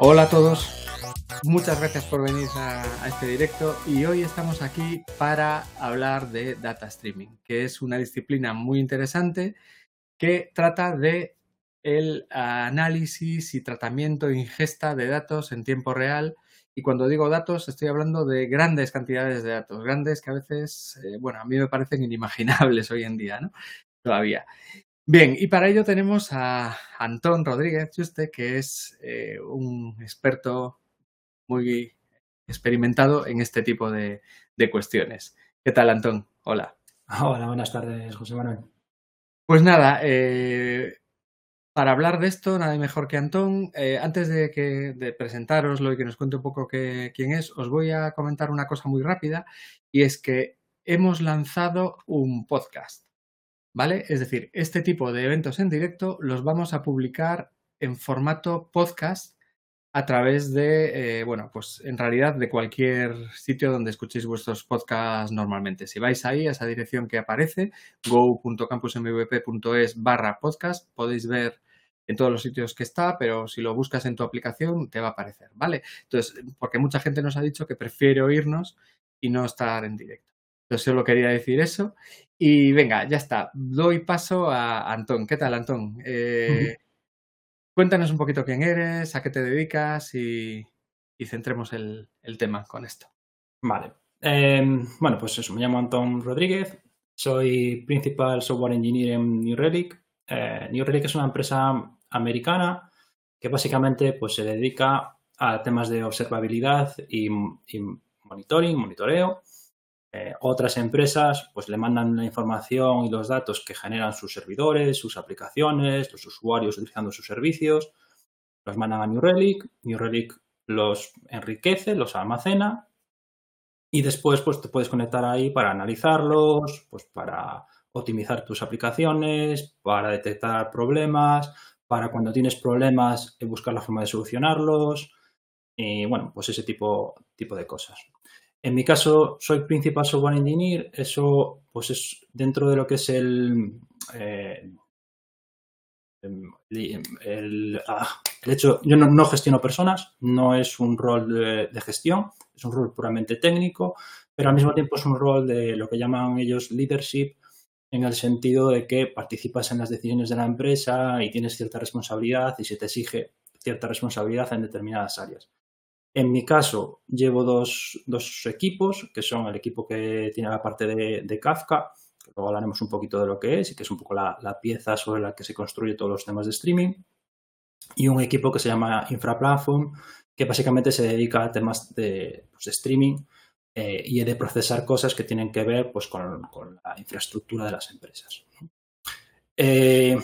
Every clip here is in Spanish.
Hola a todos, muchas gracias por venir a, este directo y hoy estamos aquí para hablar de data streaming, que es una disciplina muy interesante que trata de el análisis y tratamiento e ingesta de datos en tiempo real. Y cuando digo datos, estoy hablando de grandes cantidades de datos, grandes que a veces, eh, bueno, a mí me parecen inimaginables hoy en día, ¿no? Todavía. Bien, y para ello tenemos a Antón Rodríguez Juste, que es eh, un experto muy experimentado en este tipo de, cuestiones. ¿Qué tal, Antón? Hola. Hola, buenas tardes, José Manuel. Pues nada, eh, para hablar de esto, nada mejor que Antón. Eh, antes de, que, de presentaroslo y que nos cuente un poco quién es, os voy a comentar una cosa muy rápida y es que hemos lanzado un podcast. ¿vale? Es decir, este tipo de eventos en directo los vamos a publicar en formato podcast a través de, eh, bueno, pues en realidad de cualquier sitio donde escuchéis vuestros podcasts normalmente. Si vais ahí a esa dirección que aparece, go.campusmvp.es barra podcast, podéis ver en todos los sitios que está, pero si lo buscas en tu aplicación te va a aparecer, ¿vale? Entonces, porque mucha gente nos ha dicho que prefiere oírnos y no estar en directo. Yo solo quería decir eso. Y venga, ya está. Doy paso a Antón. ¿Qué tal, Antón? Eh, cuéntanos un poquito quién eres, a qué te dedicas y, centremos el, tema con esto. Vale. Em, bueno, pues eso, me llamo Antón Rodríguez. Soy Principal Software Engineer en New Relic. Eh, New Relic es una empresa americana que básicamente pues, se dedica a temas de observabilidad y monitoring, monitoreo. Eh, otras empresas pues le mandan la información y los datos que generan sus servidores, sus aplicaciones, los usuarios utilizando sus servicios, los mandan a New Relic, New Relic los enriquece, los almacena y después pues te puedes conectar ahí para analizarlos, pues para optimizar tus aplicaciones, para detectar problemas, para cuando tienes problemas eh, buscar la forma de solucionarlos y bueno, pues ese tipo, tipo de cosas. En mi caso, soy Principal Software Engineer. Eso, pues es dentro de lo que es el, eh, el, ah, el, hecho, yo no, gestiono personas, no es un rol de, gestión, es un rol puramente técnico, pero al mismo tiempo es un rol de lo que llaman ellos leadership, en el sentido de que participas en las decisiones de la empresa y tienes cierta responsabilidad y se te exige cierta responsabilidad en determinadas áreas. En mi caso, llevo dos, equipos, que son el equipo que tiene la parte de, Kafka, que luego hablaremos un poquito de lo que es y que es un poco la, pieza sobre la que se construye todos los temas de streaming, y un equipo que se llama InfraPlatform, que básicamente se dedica a temas de, pues, streaming eh, y de procesar cosas que tienen que ver pues, con, la infraestructura de las empresas. Eh,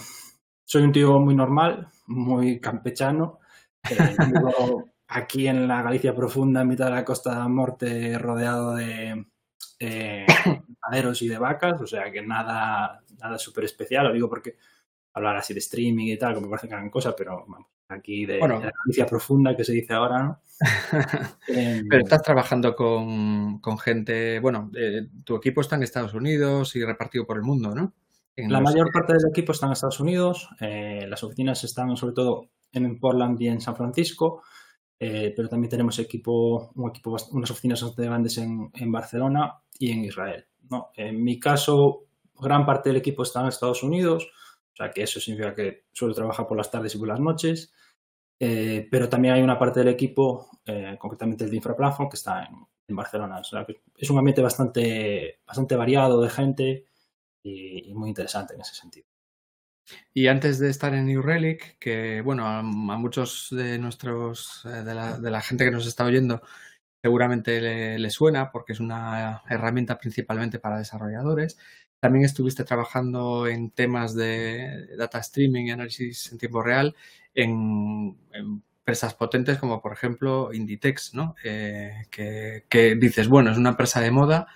soy un tío muy normal, muy campechano. Eh, aquí en la Galicia profunda, en mitad de la costa de Morte, rodeado de eh, y de vacas, o sea que nada, nada súper especial, lo digo porque hablar así de streaming y tal, como parece que hagan cosas, pero vamos, aquí de, la Galicia profunda que se dice ahora, ¿no? Pero estás trabajando con, gente, bueno, eh, tu equipo está en Estados Unidos y repartido por el mundo, ¿no? la mayor parte del equipo está en Estados Unidos, eh, las oficinas están sobre todo en Portland y en San Francisco, eh, pero también tenemos equipo, un equipo, unas oficinas bastante grandes en, Barcelona y en Israel. ¿no? En mi caso, gran parte del equipo está en Estados Unidos, o sea que eso significa que suelo trabajar por las tardes y por las noches, eh, pero también hay una parte del equipo, eh, concretamente el de Infraplatform, que está en, Barcelona. O sea que es un ambiente bastante, bastante variado de gente y muy interesante en ese sentido. Y antes de estar en New Relic, que bueno, a, muchos de nuestros, eh, de, la, gente que nos está oyendo, seguramente le, suena porque es una herramienta principalmente para desarrolladores. También estuviste trabajando en temas de data streaming y análisis en tiempo real en, empresas potentes como por ejemplo Inditex, ¿no? Eh, que, dices, bueno, es una empresa de moda,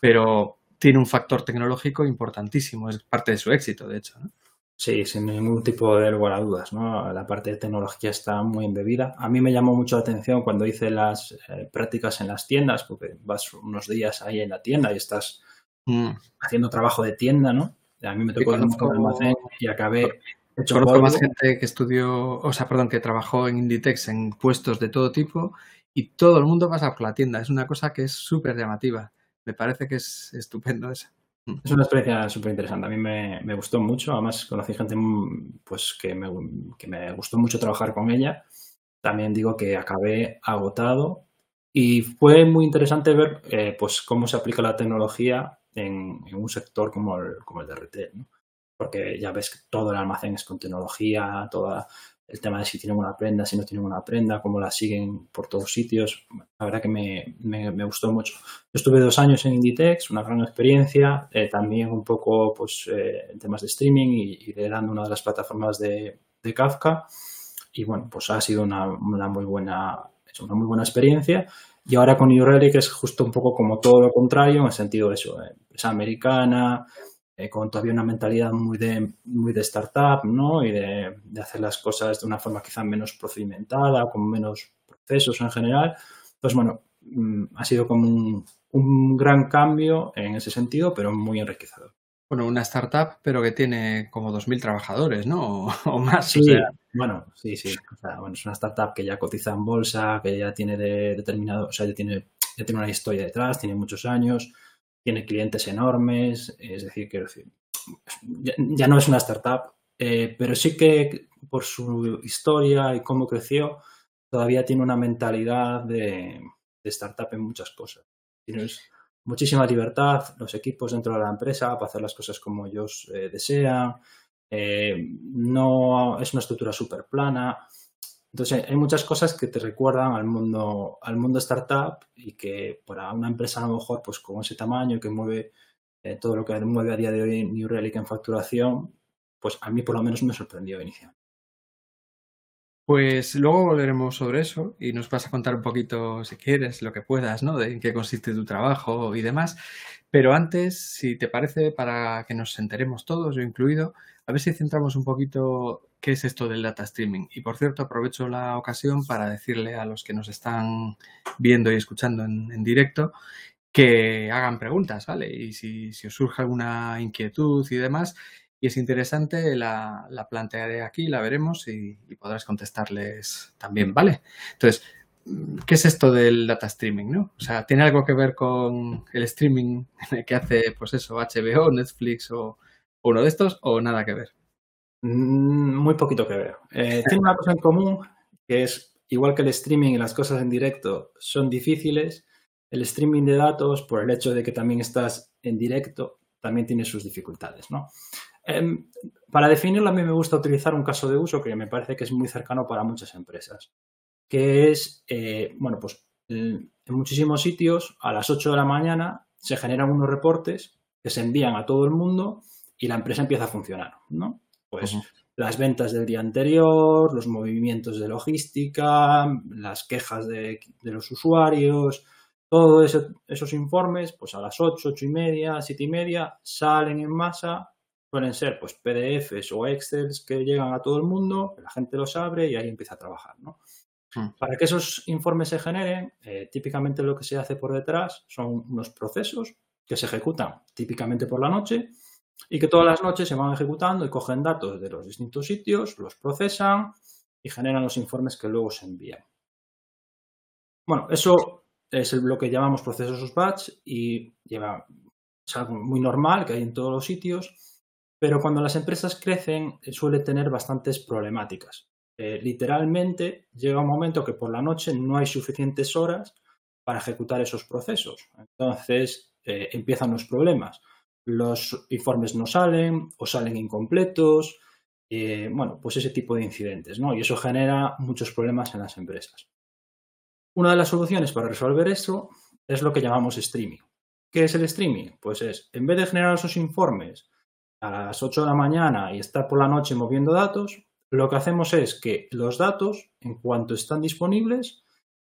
pero tiene un factor tecnológico importantísimo, es parte de su éxito, de hecho. ¿no? Sí, sin ningún tipo de lugar a dudas, ¿no? La parte de tecnología está muy embebida. A mí me llamó mucho la atención cuando hice las eh, prácticas en las tiendas, porque vas unos días ahí en la tienda y estás mm. haciendo trabajo de tienda, ¿no? A mí me tocó el almacén y acabé hecho Conozco más gente que estudió, o sea, perdón, que trabajó en Inditex en puestos de todo tipo y todo el mundo pasa por la tienda. Es una cosa que es súper llamativa. Me parece que es estupendo eso. Mm. Es una experiencia súper interesante. A mí me, gustó mucho. Además, conocí gente mm, pues, que, me, que me gustó mucho trabajar con ella. También digo que acabé agotado y fue muy interesante ver eh, pues, cómo se aplica la tecnología en, un sector como el, como el de retail. ¿no? Porque ya ves que todo el almacén es con tecnología, toda el tema de si tienen una prenda, si no tienen una prenda, cómo la siguen por todos sitios. La verdad que me, me, gustó mucho. Yo estuve dos años en Inditex, una gran experiencia, eh, también un poco pues, eh, en temas de streaming y, liderando una de las plataformas de, de, Kafka. Y bueno, pues ha sido una, una, muy buena, una muy buena experiencia. Y ahora con New Relic es justo un poco como todo lo contrario, en el sentido de eso, eh, americana, eh, con todavía una mentalidad muy de, muy de startup, ¿no? Y de, hacer las cosas de una forma quizá menos procedimentada, con menos procesos en general. Pues bueno, mm, ha sido como un, gran cambio en ese sentido, pero muy enriquecedor. Bueno, una startup, pero que tiene como 2.000 trabajadores, ¿no? O, más. Sí, bueno, sí, sí. bueno, es una startup que ya cotiza en bolsa, que ya tiene determinado, o sea, ya tiene, ya tiene una historia detrás, tiene muchos años tiene clientes enormes, es decir, quiero decir, ya, no es una startup, eh, pero sí que por su historia y cómo creció, todavía tiene una mentalidad de, startup en muchas cosas. Tienes muchísima libertad, los equipos dentro de la empresa para hacer las cosas como ellos eh, desean, eh, no es una estructura súper plana. Entonces, hay muchas cosas que te recuerdan al mundo, al mundo startup y que para una empresa a lo mejor, pues con ese tamaño que mueve eh, todo lo que mueve a día de hoy New Relic en facturación, pues a mí por lo menos me sorprendió inicialmente. Pues luego volveremos sobre eso y nos vas a contar un poquito, si quieres, lo que puedas, ¿no? De en qué consiste tu trabajo y demás. Pero antes, si te parece, para que nos enteremos todos, yo incluido, a ver si centramos un poquito qué es esto del data streaming. Y por cierto, aprovecho la ocasión para decirle a los que nos están viendo y escuchando en, directo que hagan preguntas, ¿vale? Y si, os surge alguna inquietud y demás, y es interesante, la, plantearé aquí, la veremos y, podrás contestarles también, ¿vale? Entonces, ¿qué es esto del data streaming, no? O sea, ¿tiene algo que ver con el streaming que hace, pues eso, HBO, Netflix o uno de estos o nada que ver? Mm, muy poquito que ver. Eh, tiene una cosa en común, que es, igual que el streaming y las cosas en directo son difíciles, el streaming de datos, por el hecho de que también estás en directo, también tiene sus dificultades, ¿no? Em, para definirlo, a mí me gusta utilizar un caso de uso que me parece que es muy cercano para muchas empresas, que es, eh, bueno, pues en muchísimos sitios a las 8 de la mañana se generan unos reportes que se envían a todo el mundo y la empresa empieza a funcionar, ¿no? Pues las ventas del día anterior, los movimientos de logística, las quejas de, los usuarios, todos esos informes, pues a las 8, 8 y media, 7 y media, salen en masa, pueden ser pues PDFs o Excels que llegan a todo el mundo, la gente los abre y ahí empieza a trabajar, ¿no? Hmm. Para que esos informes se generen, eh, típicamente lo que se hace por detrás son unos procesos que se ejecutan típicamente por la noche y que todas las noches se van ejecutando y cogen datos de los distintos sitios, los procesan y generan los informes que luego se envían. Bueno, eso es lo que llamamos procesos batch y lleva, es algo muy normal que hay en todos los sitios, pero cuando las empresas crecen eh, suele tener bastantes problemáticas. Eh, literalmente llega un momento que por la noche no hay suficientes horas para ejecutar esos procesos. Entonces eh, empiezan los problemas los informes no salen o salen incompletos, bueno, pues ese tipo de incidentes, ¿no? Y eso genera muchos problemas en las empresas. Una de las soluciones para resolver eso es lo que llamamos streaming. ¿Qué es el streaming? Pues es, en vez de generar esos informes a las 8 de la mañana y estar por la noche moviendo datos, lo que hacemos es que los datos, en cuanto están disponibles,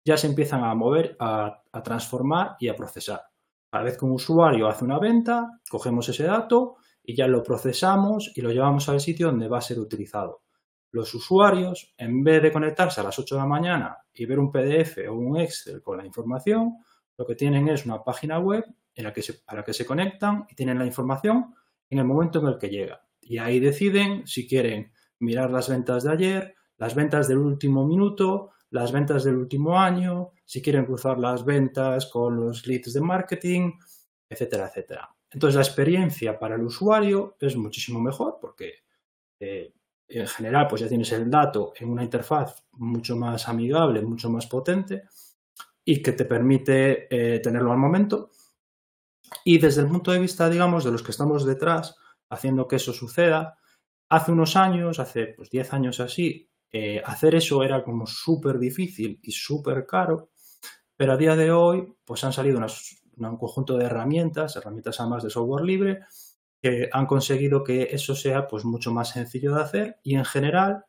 ya se empiezan a mover, a transformar y a procesar. Cada vez que un usuario hace una venta, cogemos ese dato y ya lo procesamos y lo llevamos al sitio donde va a ser utilizado. Los usuarios, en vez de conectarse a las 8 de la mañana y ver un PDF o un Excel con la información, lo que tienen es una página web en la que se, a la que se conectan y tienen la información en el momento en el que llega. Y ahí deciden si quieren mirar las ventas de ayer, las ventas del último minuto, las ventas del último año, si quieren cruzar las ventas con los leads de marketing, etcétera, etcétera. Entonces la experiencia para el usuario es muchísimo mejor porque eh, en general pues ya tienes el dato en una interfaz mucho más amigable, mucho más potente y que te permite eh, tenerlo al momento. Y desde el punto de vista, digamos, de los que estamos detrás haciendo que eso suceda, hace unos años, hace pues 10 años así, eh, hacer eso era como súper difícil y súper caro, pero a día de hoy pues han salido un conjunto de herramientas, herramientas además de software libre, que han conseguido que eso sea pues mucho más sencillo de hacer y en general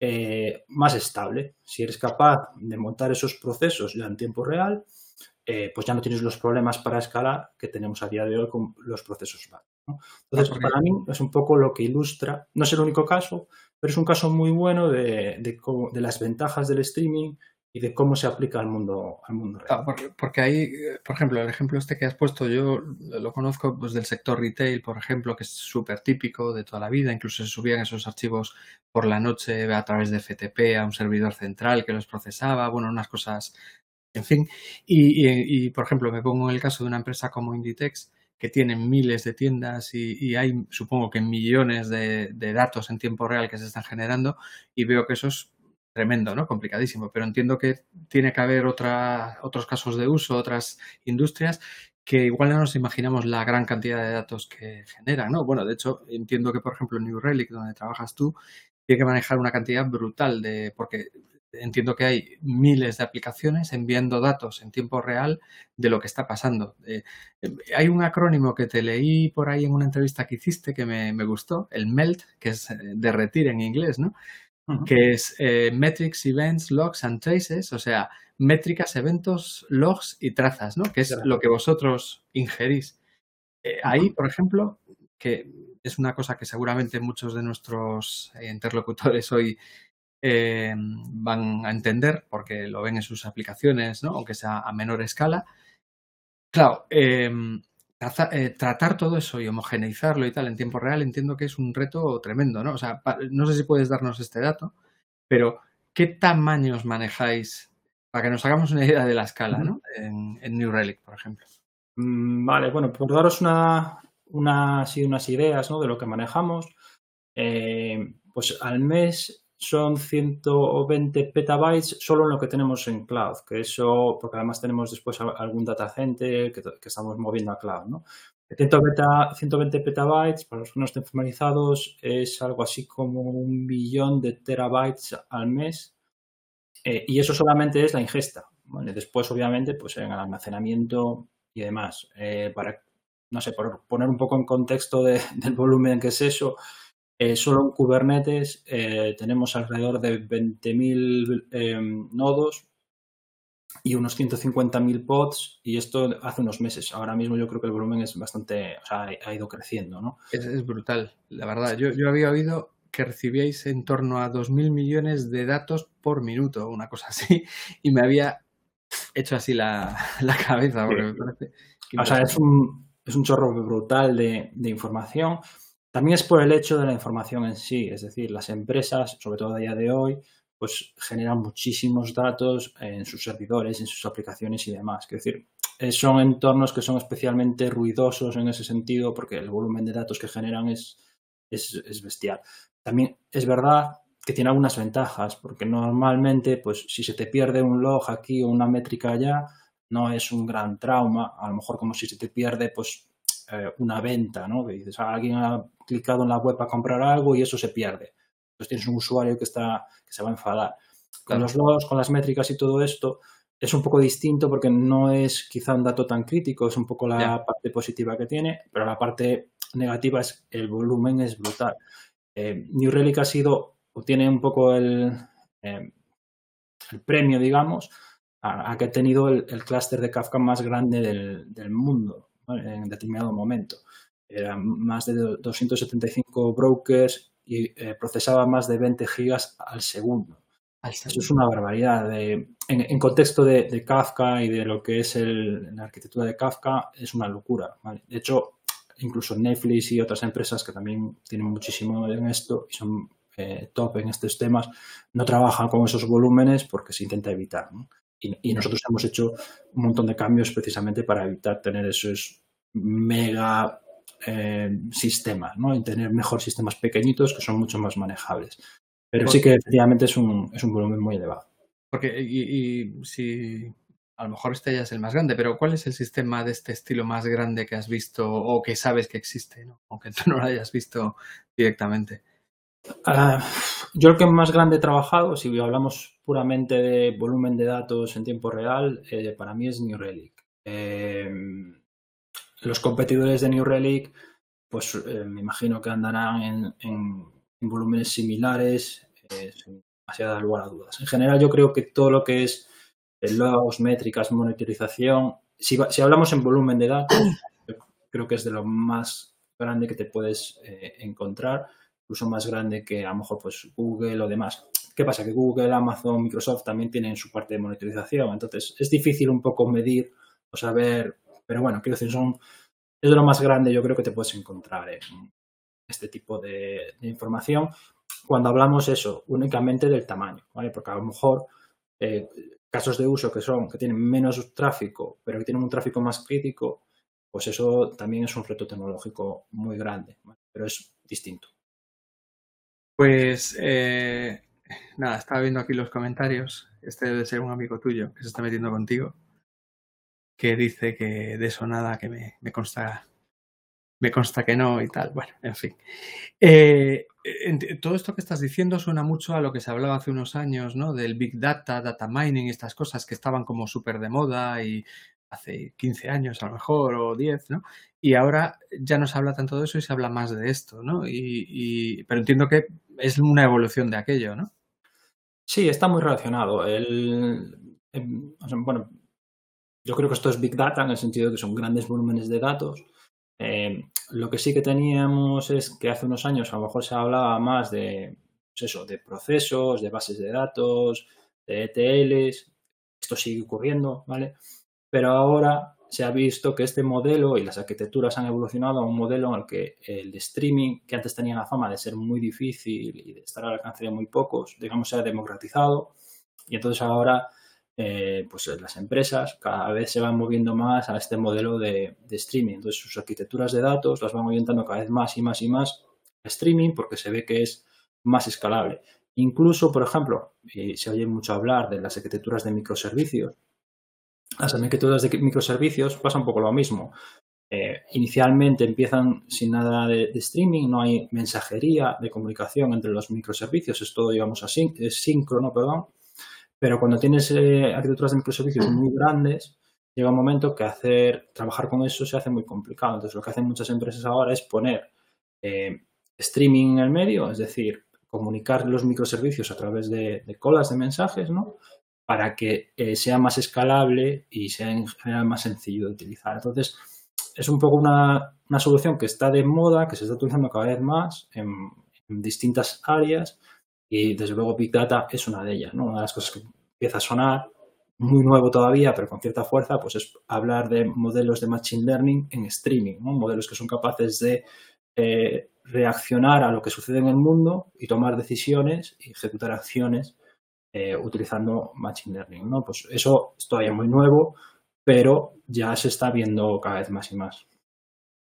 eh, más estable. Si eres capaz de montar esos procesos ya en tiempo real, eh, pues ya no tienes los problemas para escalar que tenemos a día de hoy con los procesos Entonces, para mí es un poco lo que ilustra, no es el único caso, pero es un caso muy bueno de, de las ventajas del streaming y de cómo se aplica al mundo, al mundo real. porque, ahí, por ejemplo, el ejemplo este que has puesto, yo lo conozco pues, del sector retail, por ejemplo, que es súper típico de toda la vida, incluso se subían esos archivos por la noche a través de FTP a un servidor central que los procesaba, bueno, unas cosas, en fin. Y, por ejemplo, me pongo en el caso de una empresa como Inditex, que tiene miles de tiendas y, hay, supongo que millones de, de, datos en tiempo real que se están generando y veo que eso es tremendo, ¿no? Complicadísimo, pero entiendo que tiene que haber otra, otros casos de uso, otras industrias que igual no nos imaginamos la gran cantidad de datos que generan, ¿no? Bueno, de hecho, entiendo que, por ejemplo, New Relic, donde trabajas tú, tiene que manejar una cantidad brutal de, porque entiendo que hay miles de aplicaciones enviando datos en tiempo real de lo que está pasando. Eh, hay un acrónimo que te leí por ahí en una entrevista que hiciste que me, me gustó, el MELT, que es eh, derretir en inglés, ¿no? que es eh, Metrics, Events, Logs and Traces, o sea, métricas, eventos, logs y trazas, ¿no? Que es lo que vosotros ingerís. Eh, ahí, por ejemplo, que es una cosa que seguramente muchos de nuestros eh, interlocutores hoy van a entender porque lo ven en sus aplicaciones, ¿no? Aunque sea a menor escala. Claro, em, eh, tratar todo eso y homogeneizarlo y tal en tiempo real entiendo que es un reto tremendo, ¿no? O sea, no sé si puedes darnos este dato, pero ¿qué tamaños manejáis para que nos hagamos una idea de la escala, ¿no? En, New Relic, por ejemplo. Mm, vale, bueno, por daros una, una, unas ideas ¿no? de lo que manejamos, eh, pues al mes son 120 petabytes solo en lo que tenemos en cloud, que eso, porque además tenemos después algún data center que, estamos moviendo a cloud, ¿no? 120, petabytes, para los que no estén formalizados, es algo así como un billón de terabytes al mes. Eh, y eso solamente es la ingesta. Después, obviamente, pues en el almacenamiento y demás. Eh, para, no sé, por poner un poco en contexto del volumen que es eso, eh, solo en Kubernetes eh, tenemos alrededor de 20.000 em, nodos y unos 150.000 pods y esto hace unos meses. Ahora mismo yo creo que el volumen es bastante, o sea, ha ido creciendo, ¿no? Es, brutal, la verdad. Yo, yo había oído que recibíais en torno a 2.000 millones de datos por minuto, una cosa así, y me había hecho así la, cabeza. Porque me parece o sea, es un, es un chorro brutal de, de información. También es por el hecho de la información en sí, es decir, las empresas, sobre todo a día de hoy, pues generan muchísimos datos en sus servidores, en sus aplicaciones y demás. Es decir, eh, son entornos que son especialmente ruidosos en ese sentido porque el volumen de datos que generan es, es, bestial. También es verdad que tiene algunas ventajas porque normalmente, pues si se te pierde un log aquí o una métrica allá, no es un gran trauma. A lo mejor como si se te pierde, pues eh, una venta, ¿no? Que dices, ah, alguien ha clicado en la web para comprar algo y eso se pierde. Entonces tienes un usuario que, está, que se va a enfadar. Con los logs, con las métricas y todo esto, es un poco distinto porque no es quizá un dato tan crítico, es un poco la parte positiva que tiene, pero la parte negativa es el volumen es brutal. Eh, New Relic ha sido, o tiene un poco el, eh, el premio, digamos, a, que ha tenido el, clúster de Kafka más grande del, del mundo en determinado momento. eran más de 275 brokers y eh, procesaba más de 20 gigas al segundo. Eso es una barbaridad. en, contexto de, Kafka y de lo que es la arquitectura de Kafka, es una locura. De hecho, incluso Netflix y otras empresas que también tienen muchísimo en esto y son eh, top en estos temas, no trabajan con esos volúmenes porque se intenta evitar. Y, nosotros hemos hecho un montón de cambios precisamente para evitar tener esos mega eh, sistemas, ¿no? Y tener mejor sistemas pequeñitos que son mucho más manejables. Pero sí que efectivamente es un, es un volumen muy elevado. Porque, y, si a lo mejor este ya es el más grande, pero ¿cuál es el sistema de este estilo más grande que has visto o que sabes que existe, ¿no? aunque tú no lo hayas visto directamente? Ah, yo el que más grande he trabajado, si hablamos puramente de volumen de datos en tiempo real, eh, para mí es New Relic. Eh, los competidores de New Relic, pues eh, me imagino que andarán en, volúmenes similares, sin demasiada lugar a dudas. En general, yo creo que todo lo que es logs, métricas, monitorización, si, si hablamos en volumen de datos, creo que es de lo más grande que te puedes encontrar incluso más grande que a lo mejor pues Google o demás. ¿Qué pasa? Que Google, Amazon, Microsoft también tienen su parte de monitorización, entonces es difícil un poco medir o saber, pero bueno, quiero decir, son, es de lo más grande yo creo que te puedes encontrar en este tipo de, información cuando hablamos eso, únicamente del tamaño. Porque a lo mejor eh, casos de uso que son, que tienen menos tráfico, pero que tienen un tráfico más crítico, pues eso también es un reto tecnológico muy grande, pero es distinto. Pues eh, nada, estaba viendo aquí los comentarios. Este debe ser un amigo tuyo que se está metiendo contigo, que dice que de eso nada, que me, consta me consta que no y tal. Bueno, en fin. Eh, todo esto que estás diciendo suena mucho a lo que se hablaba hace unos años, ¿no? Del Big Data, Data Mining, estas cosas que estaban como súper de moda y hace 15 años a lo mejor o 10, ¿no? Y ahora ya no se habla tanto de eso y se habla más de esto, ¿no? Y, pero entiendo que es una evolución de aquello, ¿no? Sí, está muy relacionado. bueno, yo creo que esto es Big Data en el sentido de que son grandes volúmenes de datos. Eh, lo que sí que teníamos es que hace unos años a lo mejor se hablaba más de, pues eso, de procesos, de bases de datos, de ETLs. Esto sigue ocurriendo, ¿vale? Pero ahora se ha visto que este modelo y las arquitecturas han evolucionado a un modelo en el que el streaming, que antes tenía la fama de ser muy difícil y de estar al alcance de muy pocos, digamos, se ha democratizado. Y entonces ahora, eh, pues las empresas cada vez se van moviendo más a este modelo de, streaming. Entonces sus arquitecturas de datos las van orientando cada vez más y más y más a streaming porque se ve que es más escalable. Incluso, por ejemplo, y se oye mucho hablar de las arquitecturas de microservicios, las arquitecturas de microservicios pasa un poco lo mismo. Eh, inicialmente empiezan sin nada de, streaming, no hay mensajería de comunicación entre los microservicios, es todo, digamos, así, es síncrono, perdón. Pero cuando tienes eh, arquitecturas de microservicios muy grandes, llega un momento que hacer, trabajar con eso se hace muy complicado. Entonces, lo que hacen muchas empresas ahora es poner eh, streaming en el medio, es decir, comunicar los microservicios a través de, de colas de mensajes, ¿no? Para que eh, sea más escalable y sea en general más sencillo de utilizar. Entonces, es un poco una, solución que está de moda, que se está utilizando cada vez más en, distintas áreas y desde luego Big Data es una de ellas. Una de las cosas que empieza a sonar muy nuevo todavía, pero con cierta fuerza, pues es hablar de modelos de Machine Learning en streaming, modelos que son capaces de eh, reaccionar a lo que sucede en el mundo y tomar decisiones y ejecutar acciones eh, utilizando Machine Learning. ¿no? Pues eso es todavía muy nuevo, pero ya se está viendo cada vez más y más.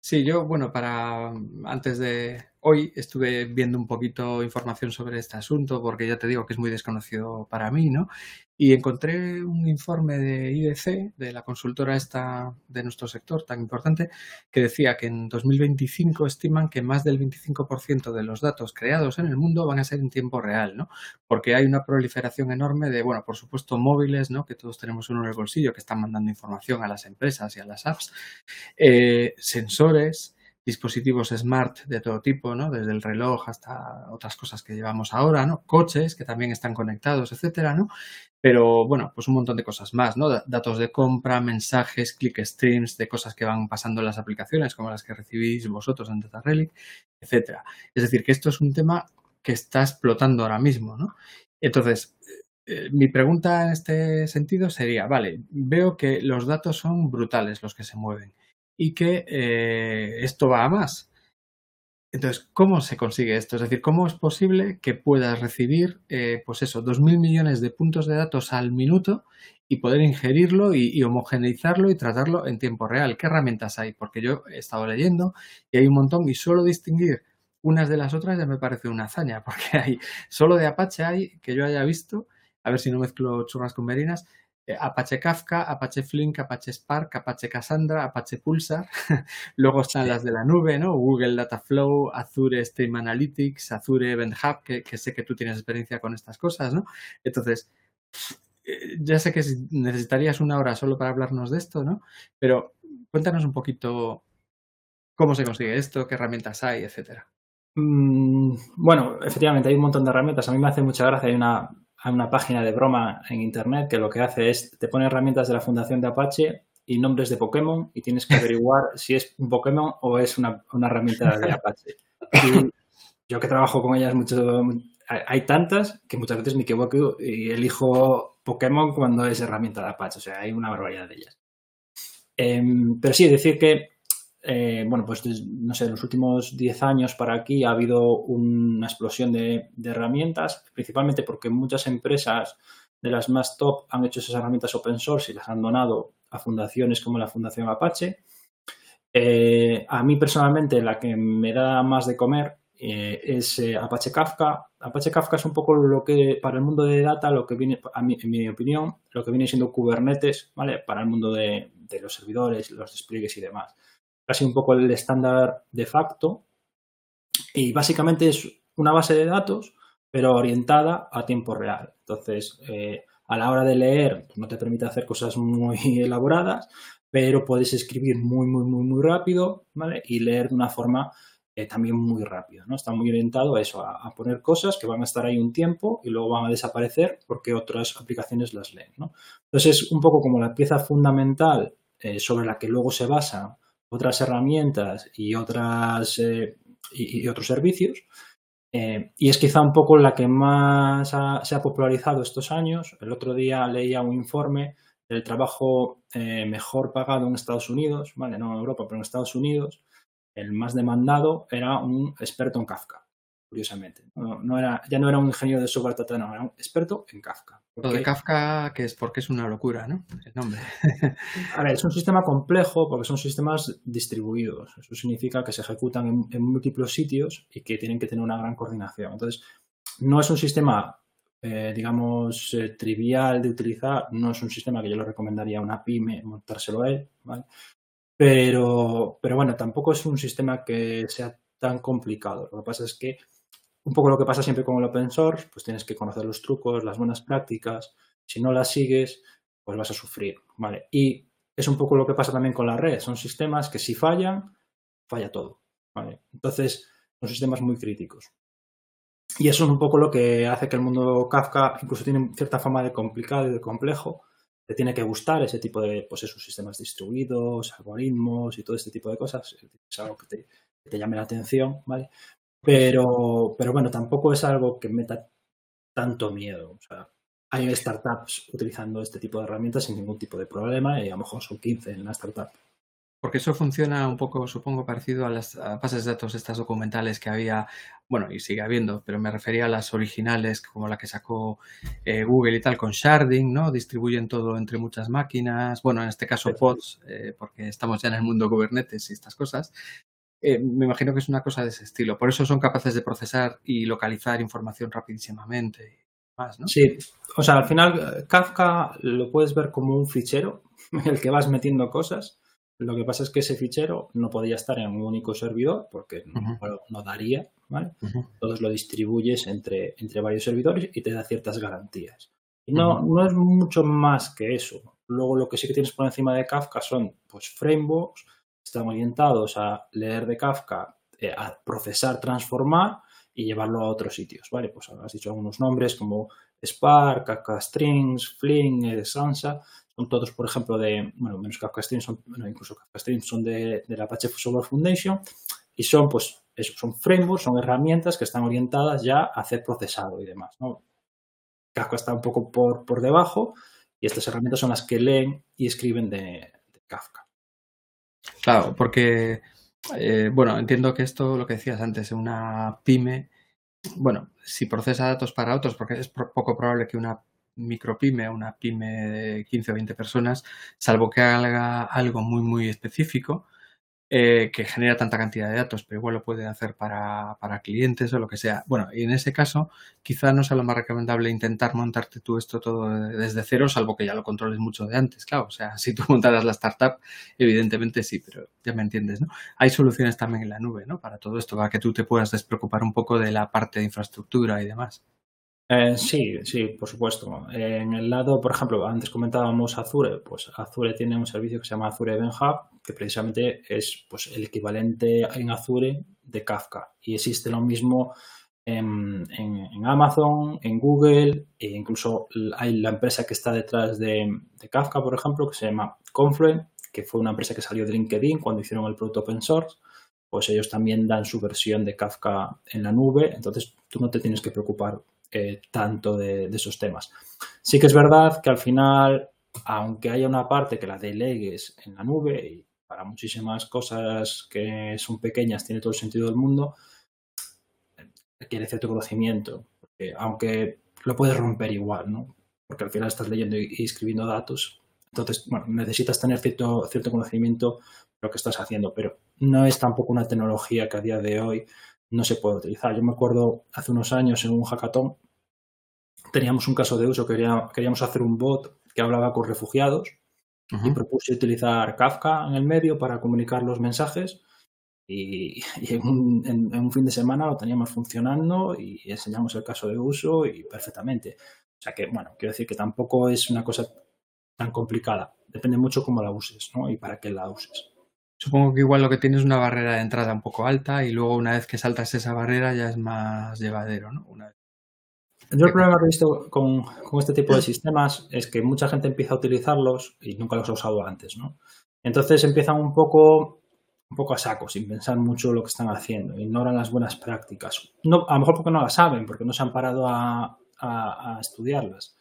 Sí, yo, bueno, para antes de hoy estuve viendo un poquito información sobre este asunto, porque ya te digo que es muy desconocido para mí, ¿no? Y encontré un informe de IDC, de la consultora esta de nuestro sector tan importante, que decía que en 2025 estiman que más del 25% de los datos creados en el mundo van a ser en tiempo real, ¿no? Porque hay una proliferación enorme de, bueno, por supuesto, móviles, ¿no? Que todos tenemos uno en el bolsillo que están mandando información a las empresas y a las apps, eh, sensores, dispositivos smart de todo tipo, ¿no? Desde el reloj hasta otras cosas que llevamos ahora, ¿no? Coches que también están conectados, etcétera, ¿no? Pero bueno, pues un montón de cosas más, ¿no? Datos de compra, mensajes, click streams, de cosas que van pasando en las aplicaciones, como las que recibís vosotros en Data Relic, etcétera. Es decir, que esto es un tema que está explotando ahora mismo, ¿no? Entonces, eh, mi pregunta en este sentido sería, vale, veo que los datos son brutales los que se mueven y que eh, esto va a más. Entonces, ¿cómo se consigue esto? Es decir, ¿cómo es posible que puedas recibir, eh, pues eso, dos mil millones de puntos de datos al minuto y poder ingerirlo y, homogeneizarlo y tratarlo en tiempo real? ¿Qué herramientas hay? Porque yo he estado leyendo y hay un montón y solo distinguir unas de las otras ya me parece una hazaña, porque hay solo de Apache hay que yo haya visto a ver si no mezclo churras con merinas, Apache Kafka, Apache Flink, Apache Spark, Apache Cassandra, Apache Pulsar. Luego están las de la nube, ¿no? Google Dataflow, Azure Stream Analytics, Azure Event Hub, que, sé que tú tienes experiencia con estas cosas, ¿no? Entonces, eh, ya sé que necesitarías una hora solo para hablarnos de esto, ¿no? Pero cuéntanos un poquito cómo se consigue esto, qué herramientas hay, etcétera. Mm, bueno, efectivamente hay un montón de herramientas. A mí me hace mucha gracia. Hay una a una página de broma en internet que lo que hace es te pone herramientas de la fundación de Apache y nombres de Pokémon y tienes que averiguar si es un Pokémon o es una, herramienta de Apache. yo que trabajo con ellas mucho, hay tantas que muchas veces me equivoco y elijo Pokémon cuando es herramienta de Apache. O sea, hay una barbaridad de ellas. Em, pero sí, decir que eh, bueno, pues no sé, en los últimos 10 años para aquí ha habido una explosión de, herramientas, principalmente porque muchas empresas de las más top han hecho esas herramientas open source y las han donado a fundaciones como la Fundación Apache. Eh, a mí personalmente la que me da más de comer eh, es Apache Kafka. Apache Kafka es un poco lo que para el mundo de data, lo que viene, en mi opinión, lo que viene siendo Kubernetes, ¿vale? Para el mundo de los servidores, los despliegues y demás casi un poco el estándar de facto. Y básicamente es una base de datos, pero orientada a tiempo real. Entonces, eh, a la hora de leer, no te permite hacer cosas muy elaboradas, pero puedes escribir muy, muy, muy, muy rápido, ¿vale? Y leer de una forma eh, también muy rápida, ¿no? Está muy orientado a eso, a, poner cosas que van a estar ahí un tiempo y luego van a desaparecer porque otras aplicaciones las leen, ¿no? Entonces, es un poco como la pieza fundamental eh, sobre la que luego se basa otras herramientas y, otras, eh, y, otros servicios. Eh, y es quizá un poco la que más se ha popularizado estos años. El otro día leía un informe del trabajo eh, mejor pagado en Estados Unidos, ¿vale? no en Europa, pero en Estados Unidos. El más demandado era un experto en Kafka, curiosamente. No, era, ya no era un ingeniero de software no, era un experto en Kafka. Lo de Kafka, que es porque es una locura, ¿no? El nombre. A ver, es un sistema complejo porque son sistemas distribuidos. Eso significa que se ejecutan en, múltiples sitios y que tienen que tener una gran coordinación. Entonces, no es un sistema, eh, digamos, eh, trivial de utilizar. No es un sistema que yo le recomendaría a una pyme montárselo a él, ¿vale? Pero, pero bueno, tampoco es un sistema que sea tan complicado. Lo que pasa es que un poco lo que pasa siempre con el open source, pues tienes que conocer los trucos, las buenas prácticas. Si no las sigues, pues vas a sufrir, ¿vale? Y es un poco lo que pasa también con la red. Son sistemas que si fallan, falla todo, ¿vale? Entonces, son sistemas muy críticos. Y eso es un poco lo que hace que el mundo Kafka incluso tiene cierta fama de complicado y de complejo. Te tiene que gustar ese tipo de, pues esos sistemas distribuidos, algoritmos y todo este tipo de cosas. Es algo que te, que te llame la atención, ¿vale? Pero, pero bueno, tampoco es algo que meta tanto miedo. O sea, hay startups utilizando este tipo de herramientas sin ningún tipo de problema y a lo mejor son 15 en la startup. Porque eso funciona un poco, supongo, parecido a las bases de datos, estas documentales que había, bueno, y sigue habiendo, pero me refería a las originales, como la que sacó eh, Google y tal, con sharding, ¿no? Distribuyen todo entre muchas máquinas, bueno, en este caso pods, eh, porque estamos ya en el mundo Kubernetes y estas cosas, eh, me imagino que es una cosa de ese estilo. Por eso son capaces de procesar y localizar información rapidísimamente. Más, ¿no? Sí, o sea, al final Kafka lo puedes ver como un fichero en el que vas metiendo cosas. Lo que pasa es que ese fichero no podía estar en un único servidor porque no, daría, ¿vale? Entonces lo distribuyes entre, entre varios servidores y te da ciertas garantías. Y no, no es mucho más que eso. Luego lo que sí que tienes por encima de Kafka son pues frameworks están orientados a leer de Kafka, eh, a procesar, transformar y llevarlo a otros sitios, ¿vale? Pues has dicho algunos nombres como Spark, Kafka Strings, Fling, Sansa, son todos, por ejemplo, de, bueno, menos Kafka Strings, son, bueno, incluso Kafka Strings son de, la Apache Software Foundation y son, pues, eso, son frameworks, son herramientas que están orientadas ya a hacer procesado y demás. Kafka está un poco por, por debajo y estas herramientas son las que leen y escriben de Kafka. Claro, porque, eh, bueno, entiendo que esto, lo que decías antes, una pyme, bueno, si procesa datos para otros, porque es poco probable que una micropyme, una pyme de 15 o 20 personas, salvo que haga algo muy, muy específico, eh, que genera tanta cantidad de datos, pero igual lo puede hacer para, para, clientes o lo que sea. Bueno, y en ese caso, quizá no sea lo más recomendable intentar montarte tú esto todo desde cero, salvo que ya lo controles mucho de antes, claro. O sea, si tú montaras la startup, evidentemente sí, pero ya me entiendes, ¿no? Hay soluciones también en la nube, ¿no? Para todo esto, para que tú te puedas despreocupar un poco de la parte de infraestructura y demás. Eh, sí, sí, por supuesto. En el lado, por ejemplo, antes comentábamos Azure, pues Azure tiene un servicio que se llama Azure Event Hub, que precisamente es pues, el equivalente en Azure de Kafka. Y existe lo mismo en, en, Amazon, en Google, e incluso hay la empresa que está detrás de, de, Kafka, por ejemplo, que se llama Confluent, que fue una empresa que salió de LinkedIn cuando hicieron el producto open source. Pues ellos también dan su versión de Kafka en la nube, entonces tú no te tienes que preocupar eh, tanto de, de, esos temas. Sí que es verdad que al final, aunque haya una parte que la delegues en la nube y para muchísimas cosas que son pequeñas tiene todo el sentido del mundo, requiere cierto conocimiento, aunque lo puedes romper igual, ¿no? Porque al final estás leyendo y escribiendo datos. Entonces, necesitas tener cierto, cierto conocimiento de lo que estás haciendo, pero no es tampoco una tecnología que a día de hoy no se puede utilizar. Yo me acuerdo hace unos años en un hackathon teníamos un caso de uso, queríamos hacer un bot que hablaba con refugiados uh -huh. y propuse utilizar Kafka en el medio para comunicar los mensajes y, y en, un, en, en, un, fin de semana lo teníamos funcionando y enseñamos el caso de uso y perfectamente. O sea que, bueno, quiero decir que tampoco es una cosa tan complicada. Depende mucho cómo la uses ¿no? y para qué la uses. Supongo que igual lo que tienes es una barrera de entrada un poco alta y luego una vez que saltas esa barrera ya es más llevadero, ¿no? Una vez. Yo el problema que he visto con, con, este tipo de sistemas es que mucha gente empieza a utilizarlos y nunca los ha usado antes, ¿no? Entonces empiezan un poco, un poco a saco, sin pensar mucho lo que están haciendo, ignoran las buenas prácticas. No, a lo mejor porque no las saben, porque no se han parado a, a, a estudiarlas.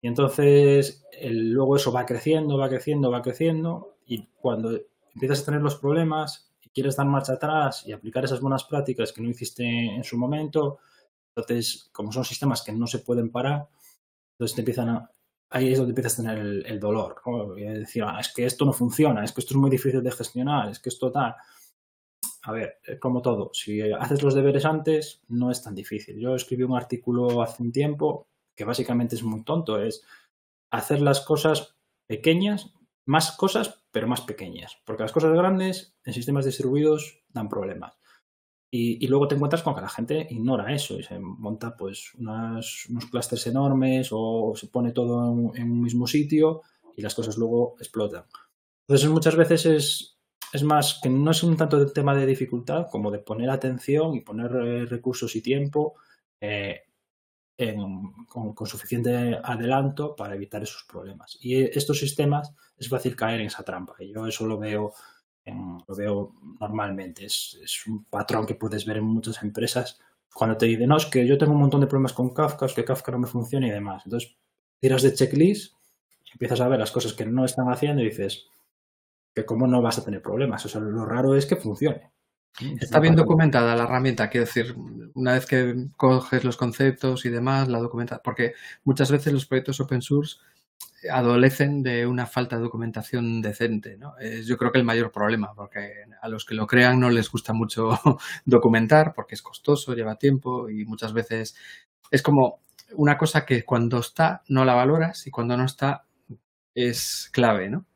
Y entonces el, luego eso va creciendo, va creciendo, va creciendo y cuando empiezas a tener los problemas y quieres dar marcha atrás y aplicar esas buenas prácticas que no hiciste en su momento, entonces, como son sistemas que no se pueden parar, entonces te empiezan a, ahí es donde empiezas a tener el, el dolor. ¿no? Y decir, ah, es que esto no funciona, es que esto es muy difícil de gestionar, es que esto tal. A ver, como todo, si haces los deberes antes, no es tan difícil. Yo escribí un artículo hace un tiempo que básicamente es muy tonto, es hacer las cosas pequeñas, más cosas, pero más pequeñas. Porque las cosas grandes en sistemas distribuidos dan problemas. Y, y, luego te encuentras con que la gente ignora eso y se monta pues unas, unos clústeres enormes o se pone todo en, un mismo sitio y las cosas luego explotan. Entonces muchas veces es, es más que no es un tanto de tema de dificultad como de poner atención y poner eh, recursos y tiempo eh, en, con, suficiente adelanto para evitar esos problemas. Y estos sistemas es fácil caer en esa trampa y yo eso lo veo en, lo veo normalmente. Es, es, un patrón que puedes ver en muchas empresas cuando te dicen, no, es que yo tengo un montón de problemas con Kafka, es que Kafka no me funciona y demás. Entonces, tiras de checklist, empiezas a ver las cosas que no están haciendo y dices que cómo no vas a tener problemas. O sea, lo raro es que funcione. Está bien documentada la herramienta, quiero decir, una vez que coges los conceptos y demás, la documenta, porque muchas veces los proyectos open source adolecen de una falta de documentación decente. ¿no? Es yo creo que el mayor problema, porque a los que lo crean no les gusta mucho documentar, porque es costoso, lleva tiempo y muchas veces es como una cosa que cuando está no la valoras y cuando no está es clave, ¿no?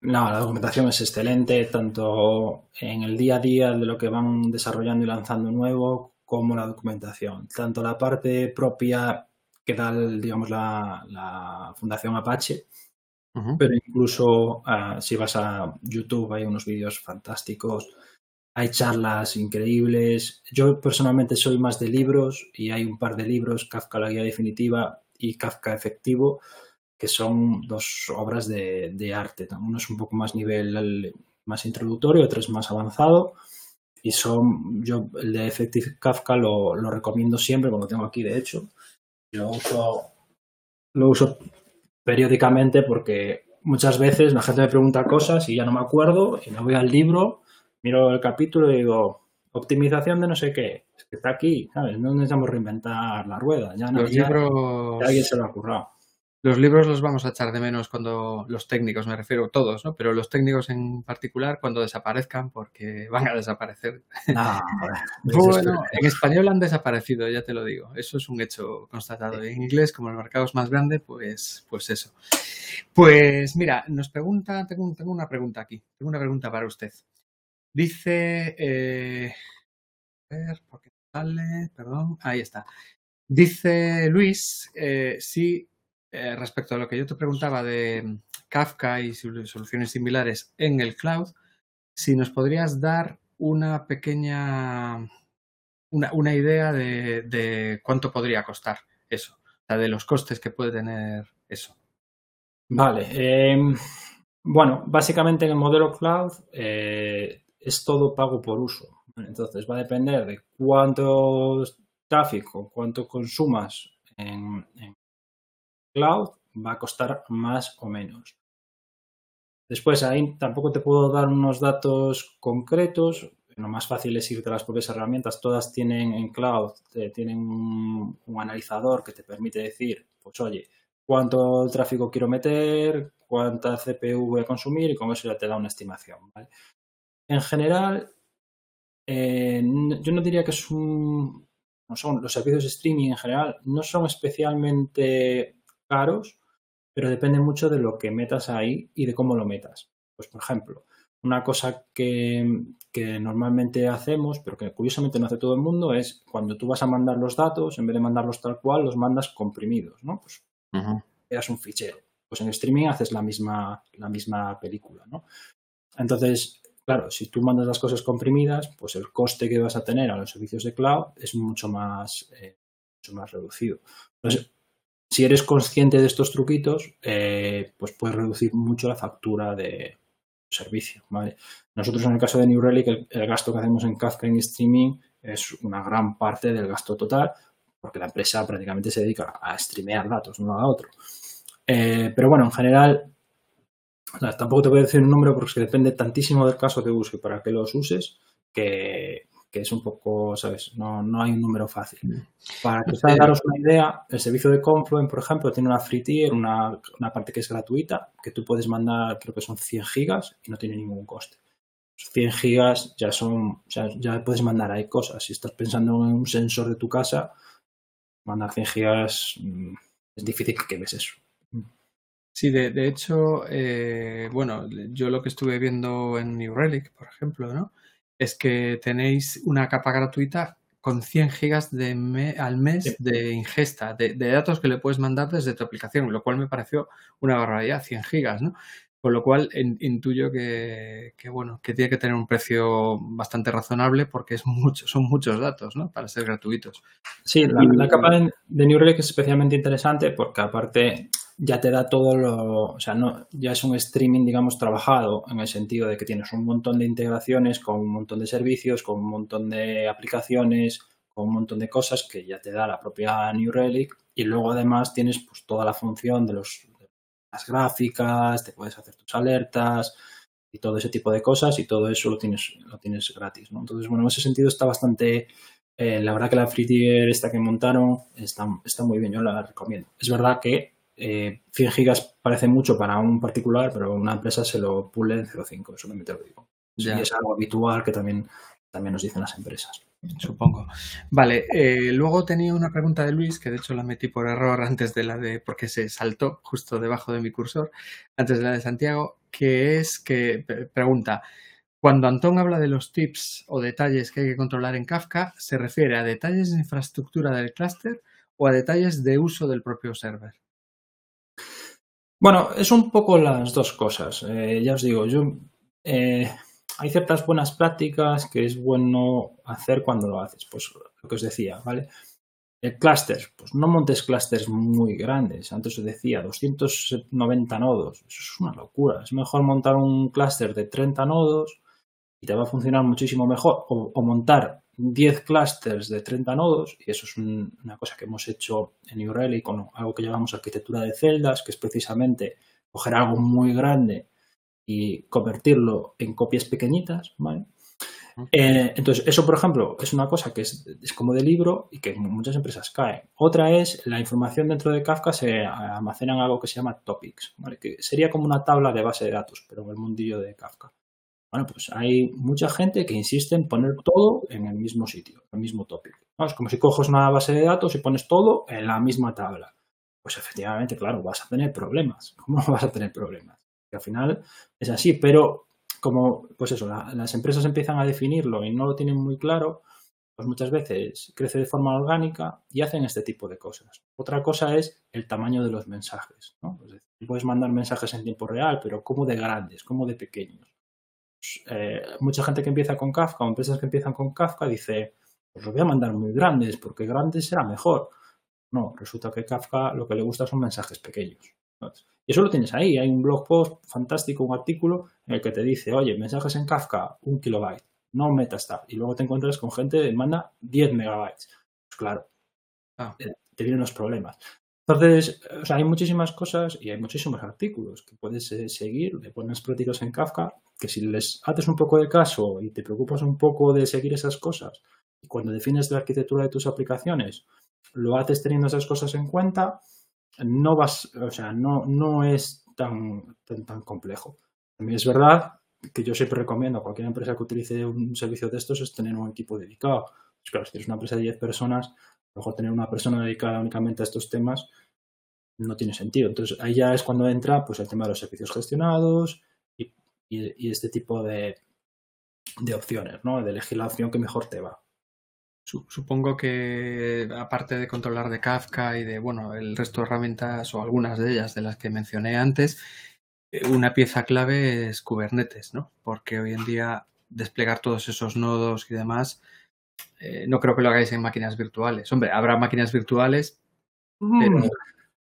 No, la documentación es excelente, tanto en el día a día de lo que van desarrollando y lanzando nuevo, como la documentación. Tanto la parte propia que da, digamos, la, la, Fundación Apache, Pero incluso uh, si vas a YouTube hay unos vídeos fantásticos, hay charlas increíbles. Yo personalmente soy más de libros y hay un par de libros, Kafka la guía definitiva y Kafka efectivo, que son dos obras de, de arte. Uno es un poco más nivel más introductorio, otro es más avanzado. Y son, yo el de Effective Kafka lo, lo recomiendo siempre, como lo tengo aquí de hecho. Lo uso, lo uso periódicamente porque muchas veces la gente me pregunta cosas y ya no me acuerdo y me voy al libro, miro el capítulo y digo, optimización de no sé qué, es que está aquí, ¿sabes? No necesitamos reinventar la rueda, ya, no, Los libros... alguien se lo ha currado. Los libros los vamos a echar de menos cuando los técnicos, me refiero todos, ¿no? Pero los técnicos en particular cuando desaparezcan porque van a desaparecer. Ah, bueno, en español han desaparecido, ya te lo digo. Eso es un hecho constatado. En inglés, como el mercado es más grande, pues, pues eso. Pues mira, nos pregunta, tengo, tengo una pregunta aquí, tengo una pregunta para usted. Dice, eh, a ver, ¿por qué sale? Perdón, ahí está. Dice Luis, eh, si eh, respecto a lo que yo te preguntaba de mm, Kafka y soluciones similares en el cloud, si nos podrías dar una pequeña, una, una idea de, de, cuánto podría costar eso, o sea, de los costes que puede tener eso. Vale, eh, bueno, básicamente en el modelo cloud eh, es todo pago por uso. Entonces va a depender de cuánto tráfico, cuánto consumas en, en cloud va a costar más o menos. Después ahí tampoco te puedo dar unos datos concretos. Lo más fácil es irte a las propias herramientas. Todas tienen en cloud, tienen un, analizador que te permite decir, pues oye, cuánto tráfico quiero meter, cuánta CPU voy a consumir y con eso ya te da una estimación. En general, eh, yo no diría que es un... No son, los servicios de streaming en general no son especialmente caros, pero depende mucho de lo que metas ahí y de cómo lo metas. Pues, por ejemplo, una cosa que, que, normalmente hacemos, pero que curiosamente no hace todo el mundo, es cuando tú vas a mandar los datos, en vez de mandarlos tal cual, los mandas comprimidos, ¿no? Pues uh -huh. un fichero. Pues en streaming haces la misma, la misma película, ¿no? Entonces, claro, si tú mandas las cosas comprimidas, pues el coste que vas a tener a los servicios de cloud es mucho más, eh, mucho más reducido. Entonces, si eres consciente de estos truquitos, eh, pues puedes reducir mucho la factura de servicio. Nosotros en el caso de New Relic, el, gasto que hacemos en Kafka en streaming es una gran parte del gasto total, porque la empresa prácticamente se dedica a streamear datos uno a otro. Eh, pero bueno, en general, tampoco te voy a decir un número porque depende tantísimo del caso de uso y para qué los uses, que, que es un poco, ¿sabes? No, no hay un número fácil. Para que para daros una idea, el servicio de Confluent, por ejemplo, tiene una free tier, una, una, parte que es gratuita, que tú puedes mandar, creo que son 100 gigas y no tiene ningún coste. 100 gigas ya son, o sea, ya puedes mandar ahí cosas. Si estás pensando en un sensor de tu casa, mandar 100 gigas mm, es difícil que ves eso. Sí, de, de hecho, eh, bueno, yo lo que estuve viendo en New Relic, por ejemplo, ¿no? Es que tenéis una capa gratuita con 100 gigas de me, al mes sí. de ingesta de, de, datos que le puedes mandar desde tu aplicación, lo cual me pareció una barbaridad, 100 gigas, ¿no? Con lo cual en, intuyo que, que, bueno, que tiene que tener un precio bastante razonable porque es mucho, son muchos datos, ¿no? Para ser gratuitos. Sí, la, la capa de, de New Relic es especialmente interesante porque aparte ya te da todo lo, o sea, no, ya es un streaming, digamos, trabajado en el sentido de que tienes un montón de integraciones con un montón de servicios, con un montón de aplicaciones, con un montón de cosas que ya te da la propia New Relic y luego además tienes pues toda la función de, los, las gráficas, te puedes hacer tus alertas y todo ese tipo de cosas y todo eso lo tienes, lo tienes gratis, ¿no? Entonces, bueno, en ese sentido está bastante, eh, la verdad que la free tier esta que montaron está muy bien, yo la recomiendo. Es verdad que eh, 100 gigas parece mucho para un particular, pero una empresa se lo pule en 0,5, eso también te lo digo. Y es algo habitual que también, también nos dicen las empresas. Supongo. Vale, eh, luego tenía una pregunta de Luis, que de hecho la metí por error antes de la de, porque se saltó justo debajo de mi cursor, antes de la de Santiago, que es que pregunta, cuando Antón habla de los tips o detalles que hay que controlar en Kafka, ¿se refiere a detalles de infraestructura del clúster o a detalles de uso del propio server? Bueno, es un poco las dos cosas. Eh, ya os digo, yo eh, hay ciertas buenas prácticas que es bueno hacer cuando lo haces. Pues lo que os decía, ¿vale? El clúster, pues no montes clústeres muy grandes. Antes os decía, 290 nodos. Eso es una locura. Es mejor montar un clúster de 30 nodos y te va a funcionar muchísimo mejor. O, montar 10 clústeres de 30 nodos, y eso es una cosa que hemos hecho en New Relic con algo que llamamos arquitectura de celdas, que es precisamente coger algo muy grande y convertirlo en copias pequeñitas, ¿vale? Eh, entonces, eso, por ejemplo, es una cosa que es, como de libro y que muchas empresas cae. Otra es la información dentro de Kafka se almacena en algo que se llama topics, que sería como una tabla de base de datos, pero en el mundillo de Kafka. Bueno, pues hay mucha gente que insiste en poner todo en el mismo sitio, en el mismo topic. Es como si coges una base de datos y pones todo en la misma tabla. Pues efectivamente, claro, vas a tener problemas. ¿Cómo vas a tener problemas? Que al final es así, pero como, pues eso, las empresas empiezan a definirlo y no lo tienen muy claro, pues muchas veces crece de forma orgánica y hacen este tipo de cosas. Otra cosa es el tamaño de los mensajes. ¿no? puedes mandar mensajes en tiempo real, pero ¿cómo de grandes? ¿Cómo de pequeños? Eh, mucha gente que empieza con Kafka o empresas que empiezan con Kafka dice, pues los voy a mandar muy grandes porque grandes será mejor. No, resulta que Kafka lo que le gusta son mensajes pequeños. Y eso lo tienes ahí. Hay un blog post fantástico, un artículo en el que te dice, oye, mensajes en Kafka, un kilobyte, no metastab. Y luego te encuentras con gente que manda 10 megabytes. Pues claro, ah. eh, te vienen los problemas. Entonces, o sea, hay muchísimas cosas y hay muchísimos artículos que puedes eh, seguir de buenas prácticas en Kafka, que si les haces un poco de caso y te preocupas un poco de seguir esas cosas, y cuando defines la arquitectura de tus aplicaciones, lo haces teniendo esas cosas en cuenta, no vas, o sea, no, no es tan, tan, complejo. También es verdad que yo siempre recomiendo a cualquier empresa que utilice un servicio de estos es tener un equipo dedicado. Pues claro, si tienes una empresa de 10 personas, mejor tener una persona dedicada únicamente a estos temas no tiene sentido. Entonces ahí ya es cuando entra pues el tema de los servicios gestionados y, y, este tipo de, de opciones, ¿no? De elegir la opción que mejor te va. Supongo que aparte de controlar de Kafka y de bueno el resto de herramientas o algunas de ellas de las que mencioné antes, eh, una pieza clave es Kubernetes, ¿no? Porque hoy en día desplegar todos esos nodos y demás, eh, no creo que lo hagáis en máquinas virtuales. Hombre, habrá máquinas virtuales, mm.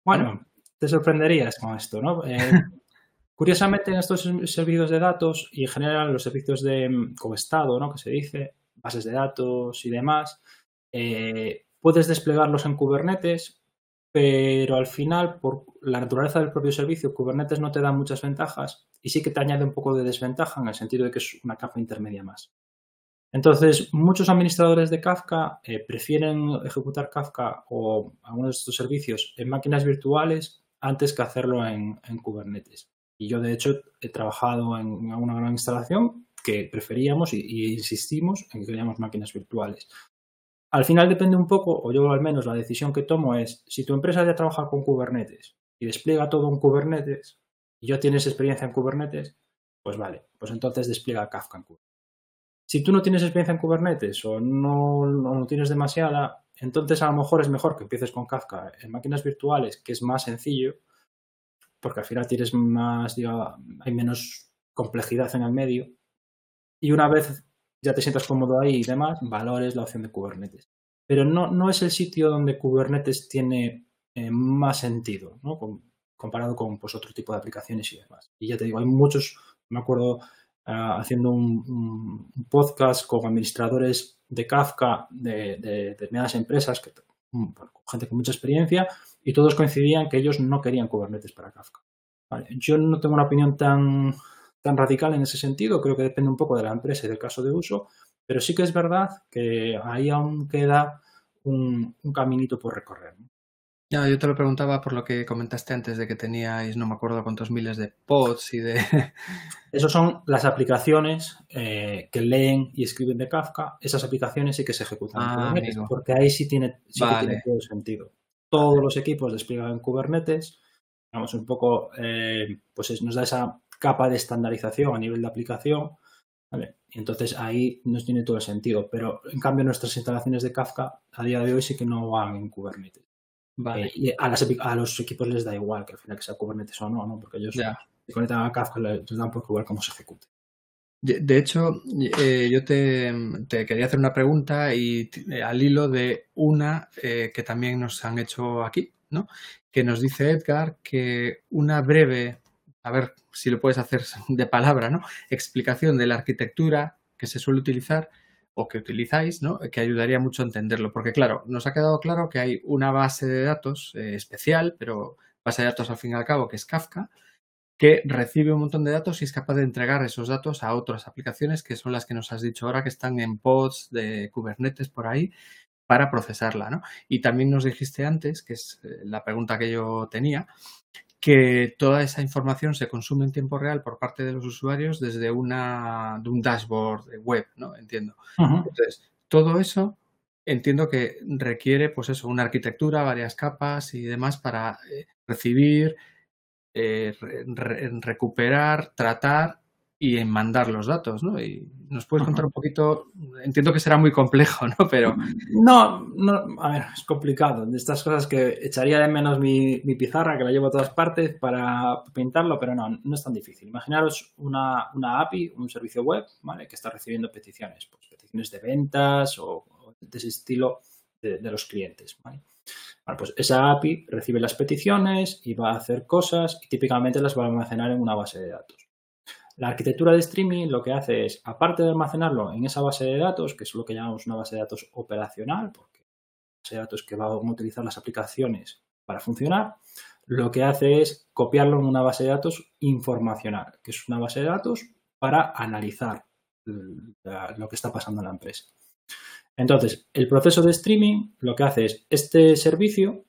Bueno, te sorprenderías con esto, ¿no? Eh, curiosamente, en estos servicios de datos y en general los servicios de mm, con estado, ¿no? Que se dice, bases de datos y demás, eh, puedes desplegarlos en Kubernetes, pero al final, por la naturaleza del propio servicio, Kubernetes no te da muchas ventajas y sí que te añade un poco de desventaja en el sentido de que es una capa intermedia más. Entonces, muchos administradores de Kafka eh, prefieren ejecutar Kafka o algunos de estos servicios en máquinas virtuales antes que hacerlo en, Kubernetes. Y yo, de hecho, he trabajado en una gran instalación que preferíamos y, insistimos en que queríamos máquinas virtuales. Al final depende un poco, o yo al menos la decisión que tomo es, si tu empresa ya trabaja con Kubernetes y despliega todo en Kubernetes y ya tienes experiencia en Kubernetes, pues vale, pues entonces despliega Kafka en Kubernetes. Si tú no tienes experiencia en Kubernetes o no, no, tienes demasiada, entonces a lo mejor es mejor que empieces con Kafka en máquinas virtuales, que es más sencillo, porque al final tienes más, digo, hay menos complejidad en el medio y una vez ya te sientas cómodo ahí y demás, valores la opción de Kubernetes. Pero no, no es el sitio donde Kubernetes tiene eh, más sentido, ¿no? comparado con pues, otro tipo de aplicaciones y demás. Y ya te digo, hay muchos, me acuerdo ah, haciendo un, podcast con administradores de Kafka de, determinadas empresas, que, mm, gente con mucha experiencia, y todos coincidían que ellos no querían Kubernetes para Kafka. Yo no tengo una opinión tan tan radical en ese sentido, creo que depende un poco de la empresa y del caso de uso, pero sí que es verdad que ahí aún queda un, caminito por recorrer. Ya, yo te lo preguntaba por lo que comentaste antes de que teníais no me acuerdo cuántos miles de pods y de... Esas son las aplicaciones eh, que leen y escriben de Kafka. Esas aplicaciones sí que se ejecutan en ah, Kubernetes, porque ahí sí tiene, tiene todo el sentido. Todos los equipos despliegan en Kubernetes. Vamos, un poco, eh, pues nos da esa capa de estandarización a nivel de aplicación. ¿vale? Y entonces ahí nos tiene todo el sentido. Pero en cambio nuestras instalaciones de Kafka a día de hoy sí que no van en Kubernetes. Vale. y a, a, los equipos les da igual que al final que sea Kubernetes o no, ¿no? Porque ellos se conectan a Kafka les dan por igual cómo se ejecute. De hecho, eh, yo te, quería hacer una pregunta y eh, al hilo de una eh, que también nos han hecho aquí, ¿no? Que nos dice Edgar que una breve, a ver si lo puedes hacer de palabra, ¿no? Explicación de la arquitectura que se suele utilizar o que utilizáis, ¿no? Que ayudaría mucho a entenderlo. Porque, claro, nos ha quedado claro que hay una base de datos especial, pero base de datos al fin y al cabo, que es Kafka, que recibe un montón de datos y es capaz de entregar esos datos a otras aplicaciones que son las que nos has dicho ahora que están en pods de Kubernetes por ahí para procesarla, ¿no? Y también nos dijiste antes, que es eh, la pregunta que yo tenía, que toda esa información se consume en tiempo real por parte de los usuarios desde una, de un dashboard web, ¿no? Entiendo. Entonces, todo eso entiendo que requiere, pues eso, una arquitectura, varias capas y demás para eh, recibir, eh, recuperar, tratar y en mandar los datos, ¿no? Y nos puedes contar un poquito, entiendo que será muy complejo, ¿no? Pero... No, no, a ver, es complicado. De estas cosas que echaría de menos mi, pizarra, que la llevo a todas partes para pintarlo, pero no, no es tan difícil. Imaginaros una, una API, un servicio web, ¿vale? Que está recibiendo peticiones, pues peticiones de ventas o, de ese estilo de, de los clientes, ¿vale? Bueno, pues esa API recibe las peticiones y va a hacer cosas y típicamente las va a almacenar en una base de datos. La arquitectura de streaming lo que hace es, aparte de almacenarlo en esa base de datos, que es lo que llamamos una base de datos operacional, porque base de datos que van a utilizar las aplicaciones para funcionar, lo que hace es copiarlo en una base de datos informacional, que es una base de datos para analizar lo que está pasando en la empresa. Entonces, el proceso de streaming lo que hace es este servicio,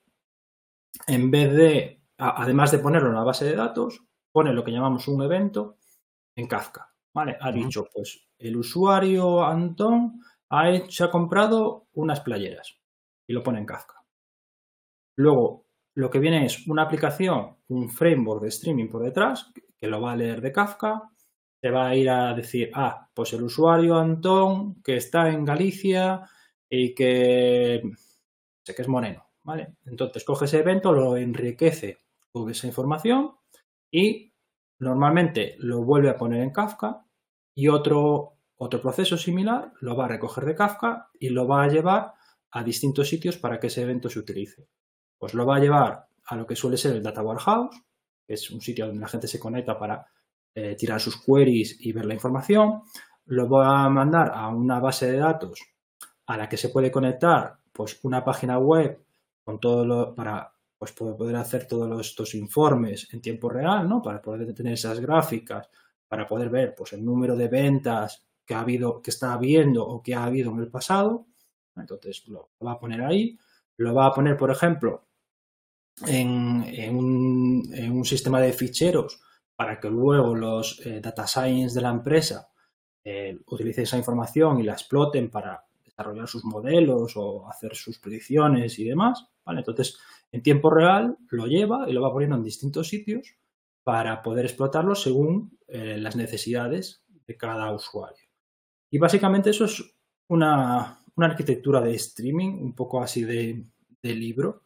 en vez de, además de ponerlo en la base de datos, pone lo que llamamos un evento en Kafka. ¿Vale? Ha dicho, pues, el usuario Antón ha, hecho, ha comprado unas playeras y lo pone en Kafka. Luego, lo que viene es una aplicación, un framework de streaming por detrás, que lo va a leer de Kafka, te va a ir a decir, ah, pues el usuario Antón que está en Galicia y que sé que es moreno, ¿vale? Entonces coge ese evento, lo enriquece con esa información y normalmente lo vuelve a poner en Kafka y otro, otro proceso similar lo va a recoger de Kafka y lo va a llevar a distintos sitios para que ese evento se utilice. Pues lo va a llevar a lo que suele ser el Data Warehouse, que es un sitio donde la gente se conecta para eh, tirar sus queries y ver la información. Lo voy a mandar a una base de datos a la que se puede conectar pues una página web con todo lo para pues poder hacer todos estos informes en tiempo real, ¿no? Para poder tener esas gráficas, para poder ver pues el número de ventas que ha habido, que está habiendo o que ha habido en el pasado. Entonces lo va a poner ahí. Lo va a poner, por ejemplo, en, un, en un sistema de ficheros para que luego los eh, data science de la empresa eh, utilicen esa información y la exploten para desarrollar sus modelos o hacer sus predicciones y demás. ¿vale? Entonces, en tiempo real lo lleva y lo va poniendo en distintos sitios para poder explotarlo según eh, las necesidades de cada usuario. Y básicamente eso es una, arquitectura de streaming, un poco así de, libro,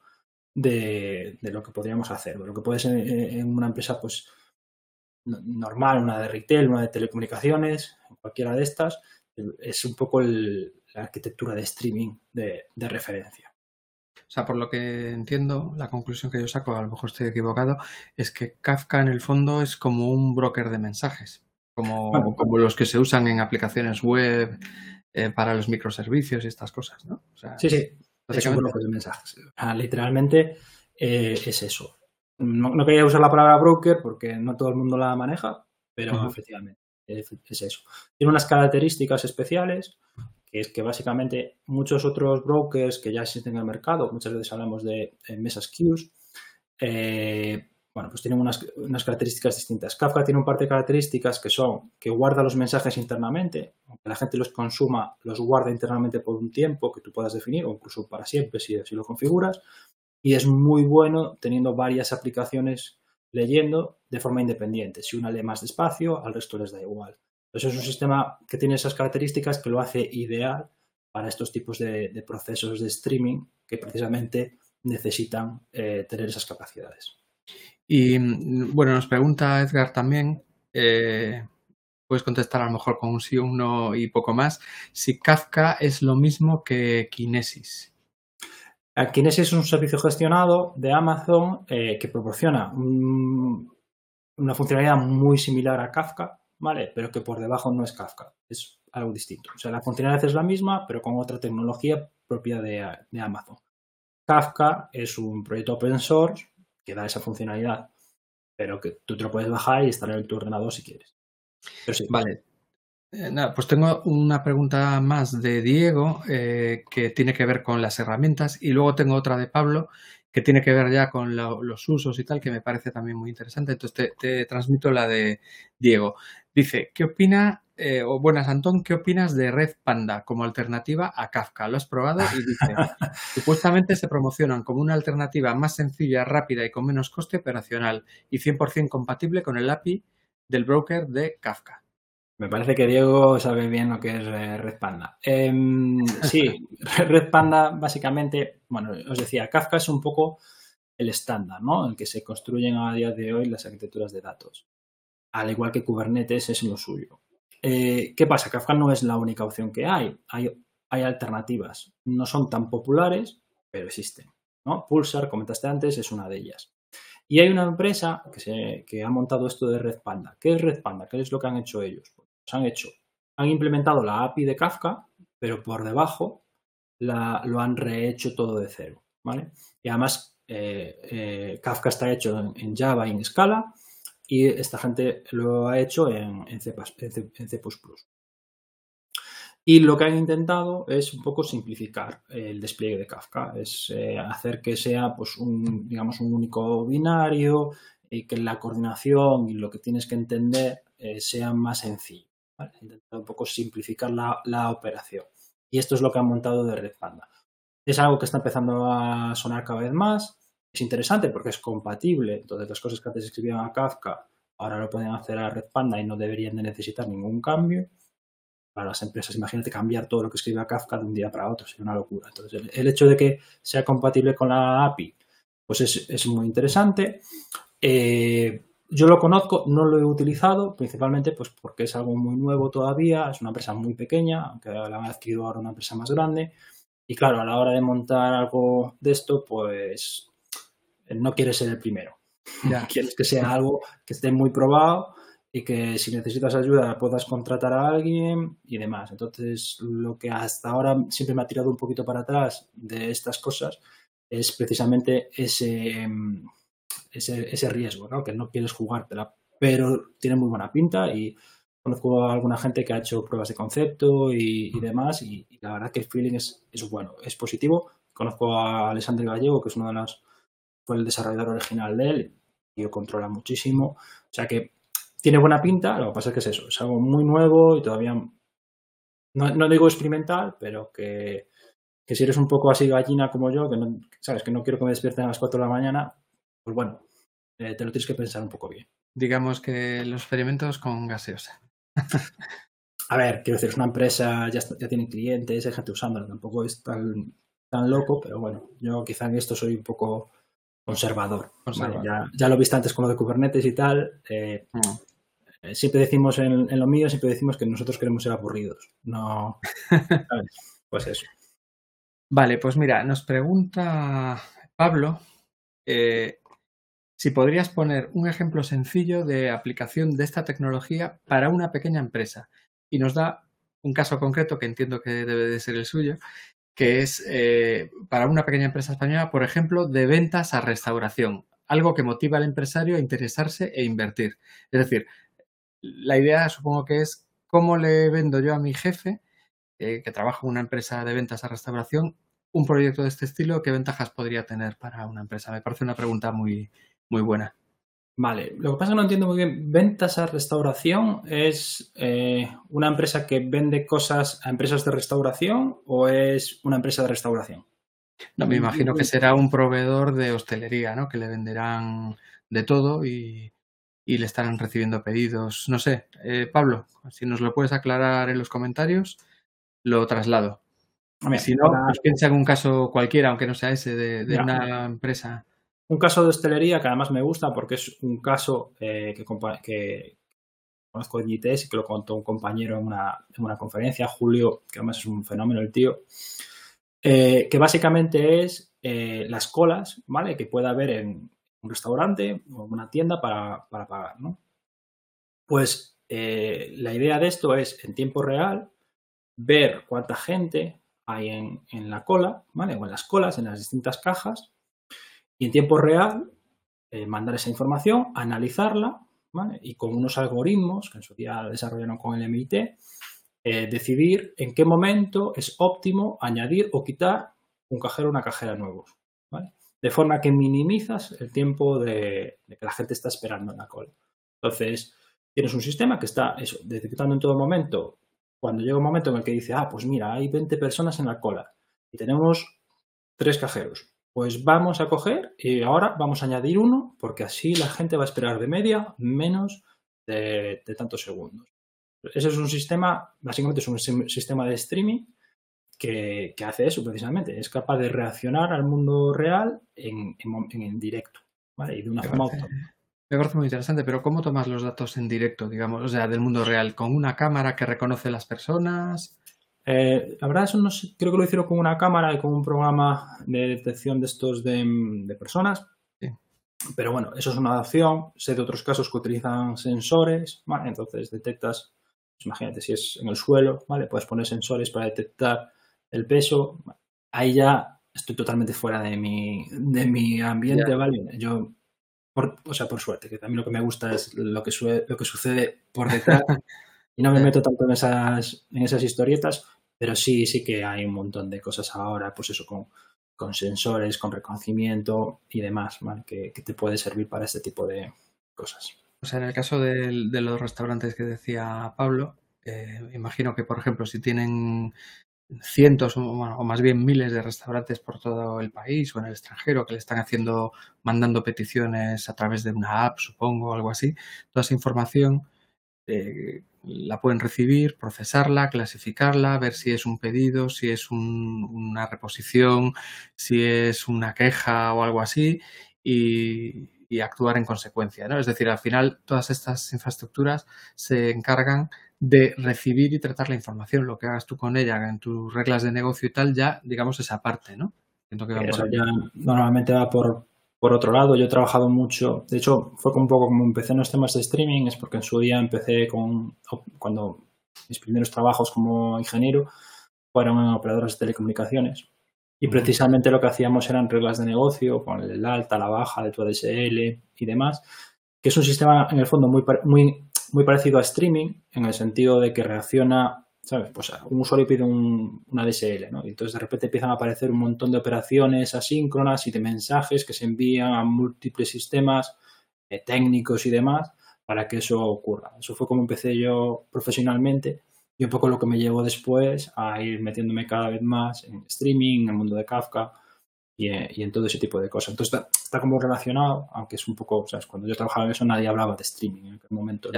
de, lo que podríamos hacer. Lo que puede ser en una empresa, pues normal, una de retail, una de telecomunicaciones, cualquiera de estas, es un poco la arquitectura de streaming de, referencia. O sea, por lo que entiendo, la conclusión que yo saco, a lo mejor estoy equivocado, es que Kafka en el fondo es como un broker de mensajes, como, como los que se usan en aplicaciones web eh, para los microservicios y estas cosas, ¿no? sí, sí, es un broker de mensajes. literalmente eh, es eso. No, quería usar la palabra broker porque no todo el mundo la maneja, pero efectivamente es, eso. Tiene unas características especiales, que es que básicamente muchos otros brokers que ya existen en el mercado, muchas veces hablamos de mesas queues, eh, bueno, pues tienen unas, unas, características distintas. Kafka tiene un par de características que son que guarda los mensajes internamente, aunque la gente los consuma, los guarda internamente por un tiempo que tú puedas definir o incluso para siempre si, si lo configuras y es muy bueno teniendo varias aplicaciones leyendo de forma independiente. Si una lee más despacio, al resto les da igual. Entonces es un sistema que tiene esas características que lo hace ideal para estos tipos de, procesos de streaming que precisamente necesitan eh, tener esas capacidades. Y mm, bueno, nos pregunta Edgar también, eh, puedes contestar a lo mejor con un sí, un no y poco más, si Kafka es lo mismo que Kinesis. Kinesis es un servicio gestionado de Amazon eh, que proporciona una funcionalidad muy similar a Kafka, ¿vale? Pero que por debajo no es Kafka, es algo distinto. O sea, la funcionalidad es la misma, pero con otra tecnología propia de Amazon. Kafka es un proyecto open source que da esa funcionalidad, pero que tú te lo puedes bajar y instalar en tu ordenador si quieres. Vale. Eh, pues tengo una pregunta más de Diego eh, que tiene que ver con las herramientas y luego tengo otra de Pablo que tiene que ver ya con los usos y tal, que me parece también muy interesante. Entonces te, transmito la de Diego. Dice, ¿qué opina, eh, o buenas Antón, qué opinas de Red Panda como alternativa a Kafka? ¿Lo has probado? Y dice, supuestamente se promocionan como una alternativa más sencilla, rápida y con menos coste operacional y 100% compatible con el API del broker de Kafka. Me parece que Diego sabe bien lo que es eh, Red Panda. Em, sí, Red Panda básicamente, bueno, os decía, Kafka es un poco el estándar, ¿no? En el que se construyen a día de hoy las arquitecturas de datos. Al igual que Kubernetes es lo suyo. Eh, ¿Qué pasa? Kafka no es la única opción que hay. hay. Hay alternativas. No son tan populares, pero existen. ¿no? Pulsar, comentaste antes, es una de ellas. Y hay una empresa que, se, que ha montado esto de Red Panda. ¿Qué es Red Panda? ¿Qué es lo que han hecho ellos? Han hecho, han implementado la API de Kafka, pero por debajo lo han rehecho todo de cero, ¿vale? Y además eh, eh, Kafka está hecho en, Java y en Scala y esta gente lo ha hecho en, en C++. Y lo que han intentado es un poco simplificar el despliegue de Kafka, es eh, hacer que sea pues un, digamos, un único binario y que la coordinación y lo que tienes que entender sea más sencillo. ¿Vale? Intentar un poco simplificar la, operación. Y esto es lo que han montado de Red Panda. Es algo que está empezando a sonar cada vez más. Es interesante porque es compatible. Entonces, las cosas que antes escribían a Kafka, ahora lo pueden hacer a Red Panda y no deberían de necesitar ningún cambio. Para las empresas, imagínate cambiar todo lo que escribe a Kafka de un día para otro, sería una locura. Entonces, el, hecho de que sea compatible con la API, pues es, es muy interesante. Eh, yo lo conozco, no lo he utilizado, principalmente pues porque es algo muy nuevo todavía, es una empresa muy pequeña, aunque la han adquirido ahora una empresa más grande. Y claro, a la hora de montar algo de esto, pues no quieres ser el primero. Ya. quieres que sea algo que esté muy probado y que si necesitas ayuda puedas contratar a alguien y demás. Entonces, lo que hasta ahora siempre me ha tirado un poquito para atrás de estas cosas es precisamente ese ese, riesgo, ¿no? que no quieres jugártela, pero tiene muy buena pinta y conozco a alguna gente que ha hecho pruebas de concepto y, demás y, la verdad que el feeling es, bueno, es positivo. Conozco a Alessandro Gallego, que es uno de los, fue el desarrollador original de él y lo controla muchísimo. O sea que tiene buena pinta, lo que pasa es que es eso, es algo muy nuevo y todavía, no, digo experimental, pero que, que, si eres un poco así gallina como yo, que no, sabes que no quiero que me despierten a las 4 de la mañana, pues bueno, eh, te lo tienes que pensar un poco bien. Digamos que los experimentos con gaseosa. A ver, quiero decir, es una empresa, ya, ya tiene clientes, hay gente usándola, tampoco es tan, tan loco, pero bueno, yo quizá en esto soy un poco conservador. ya, lo viste antes con lo de Kubernetes y tal. Eh, mm. eh, siempre decimos en, lo mío, siempre decimos que nosotros queremos ser aburridos. No. pues eso. Vale, pues mira, nos pregunta Pablo si podrías poner un ejemplo sencillo de aplicación de esta tecnología para una pequeña empresa y nos da un caso concreto que entiendo que debe de ser el suyo, que es eh, para una pequeña empresa española, por ejemplo, de ventas a restauración, algo que motiva al empresario a interesarse e invertir. Es decir, la idea supongo que es cómo le vendo yo a mi jefe, eh, que trabaja en una empresa de ventas a restauración, un proyecto de este estilo, ¿qué ventajas podría tener para una empresa? Me parece una pregunta muy, muy buena. Vale, lo que pasa es que no entiendo muy bien. Ventas a restauración es eh, una empresa que vende cosas a empresas de restauración o es una empresa de restauración? No, me imagino que será un proveedor de hostelería, ¿no? Que le venderán de todo y, le estarán recibiendo pedidos. No sé, eh, Pablo, si nos lo puedes aclarar en los comentarios, lo traslado. si no, pues piensa en un caso cualquiera, aunque no sea ese, de, una empresa. Un caso de hostelería que además me gusta porque es un caso eh, que, que, conozco en ITS y que lo contó un compañero en una, en una conferencia, Julio, que además es un fenómeno el tío, eh, que básicamente es eh, las colas, ¿vale? Que pueda haber en un restaurante o una tienda para, para pagar, ¿no? Pues la idea de esto es en tiempo real ver cuánta gente hay en, la cola, ¿vale? O en las colas, en las distintas cajas, y en tiempo real eh, mandar esa información, analizarla, ¿vale? Y con unos algoritmos que en su día desarrollaron con el MIT, eh, decidir en qué momento es óptimo añadir o quitar un cajero o una cajera nuevos, ¿vale? De forma que minimizas el tiempo de, que la gente está esperando en la cola. Entonces, tienes un sistema que está eso, detectando en todo momento cuando llega un momento en el que dice, ah, pues mira, hay 20 personas en la cola y tenemos tres cajeros, pues vamos a coger y ahora vamos a añadir uno porque así la gente va a esperar de media menos de, tantos segundos. Ese es un sistema, básicamente es un sistema de streaming que, hace eso precisamente, es capaz de reaccionar al mundo real en, en, directo ¿vale? y de una forma autónoma. Me parece muy interesante, pero ¿cómo tomas los datos en directo, digamos, o sea, del mundo real? ¿Con una cámara que reconoce las personas? Eh, la verdad, eso no sé, creo que lo hicieron con una cámara y con un programa de detección de estos de, personas. Pero bueno, eso es una adaptación. Sé de otros casos que utilizan sensores, ¿vale? Entonces detectas, pues imagínate si es en el suelo, ¿vale? Puedes poner sensores para detectar el peso. Ahí ya estoy totalmente fuera de mi, de mi ambiente, ¿vale? Yo por, o sea, por suerte, que también lo que me gusta es lo que, lo que sucede por detrás y no me meto tanto en esas, en esas historietas, pero sí, sí que hay un montón de cosas ahora, pues eso, con, con sensores, con reconocimiento y demás, que, te puede servir para este tipo de cosas. O sea, en el caso de, los restaurantes que decía Pablo, eh, imagino que, por ejemplo, si tienen cientos o, más bien miles de restaurantes por todo el país o en el extranjero que le están haciendo, mandando peticiones a través de una app, supongo, o algo así. Toda esa información eh, la pueden recibir, procesarla, clasificarla, ver si es un pedido, si es una reposición, si es una queja o algo así y, y actuar en consecuencia. ¿no? Es decir, al final todas estas infraestructuras se encargan de recibir y tratar la información. Lo que hagas tú con ella en tus reglas de negocio y tal, ya digamos esa parte, ¿no? Que Eso ya normalmente va por, por otro lado. Yo he trabajado mucho, de hecho, fue un poco como empecé en los temas de streaming, es porque en su día empecé con, cuando mis primeros trabajos como ingeniero fueron en operadoras de telecomunicaciones. Y precisamente lo que hacíamos eran reglas de negocio, con el alta, la baja de tu ADSL y demás, que es un sistema en el fondo muy, muy muy parecido a streaming en el sentido de que reacciona, ¿sabes? Pues un usuario pide un, una DSL, ¿no? Y entonces de repente empiezan a aparecer un montón de operaciones asíncronas y de mensajes que se envían a múltiples sistemas eh, técnicos y demás para que eso ocurra. Eso fue como empecé yo profesionalmente y un poco lo que me llevó después a ir metiéndome cada vez más en streaming, en el mundo de Kafka y, en todo ese tipo de cosas. Entonces está, como relacionado, aunque es un poco, ¿sabes? Cuando yo trabajaba en eso nadie hablaba de streaming en aquel momento,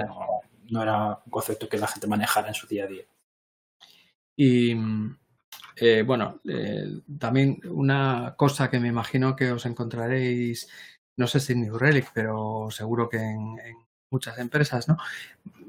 no, era un concepto que la gente manejara en su día a día. Y eh, bueno, eh, también una cosa que me imagino que os encontraréis, no sé si en New Relic, pero seguro que en muchas empresas, ¿no?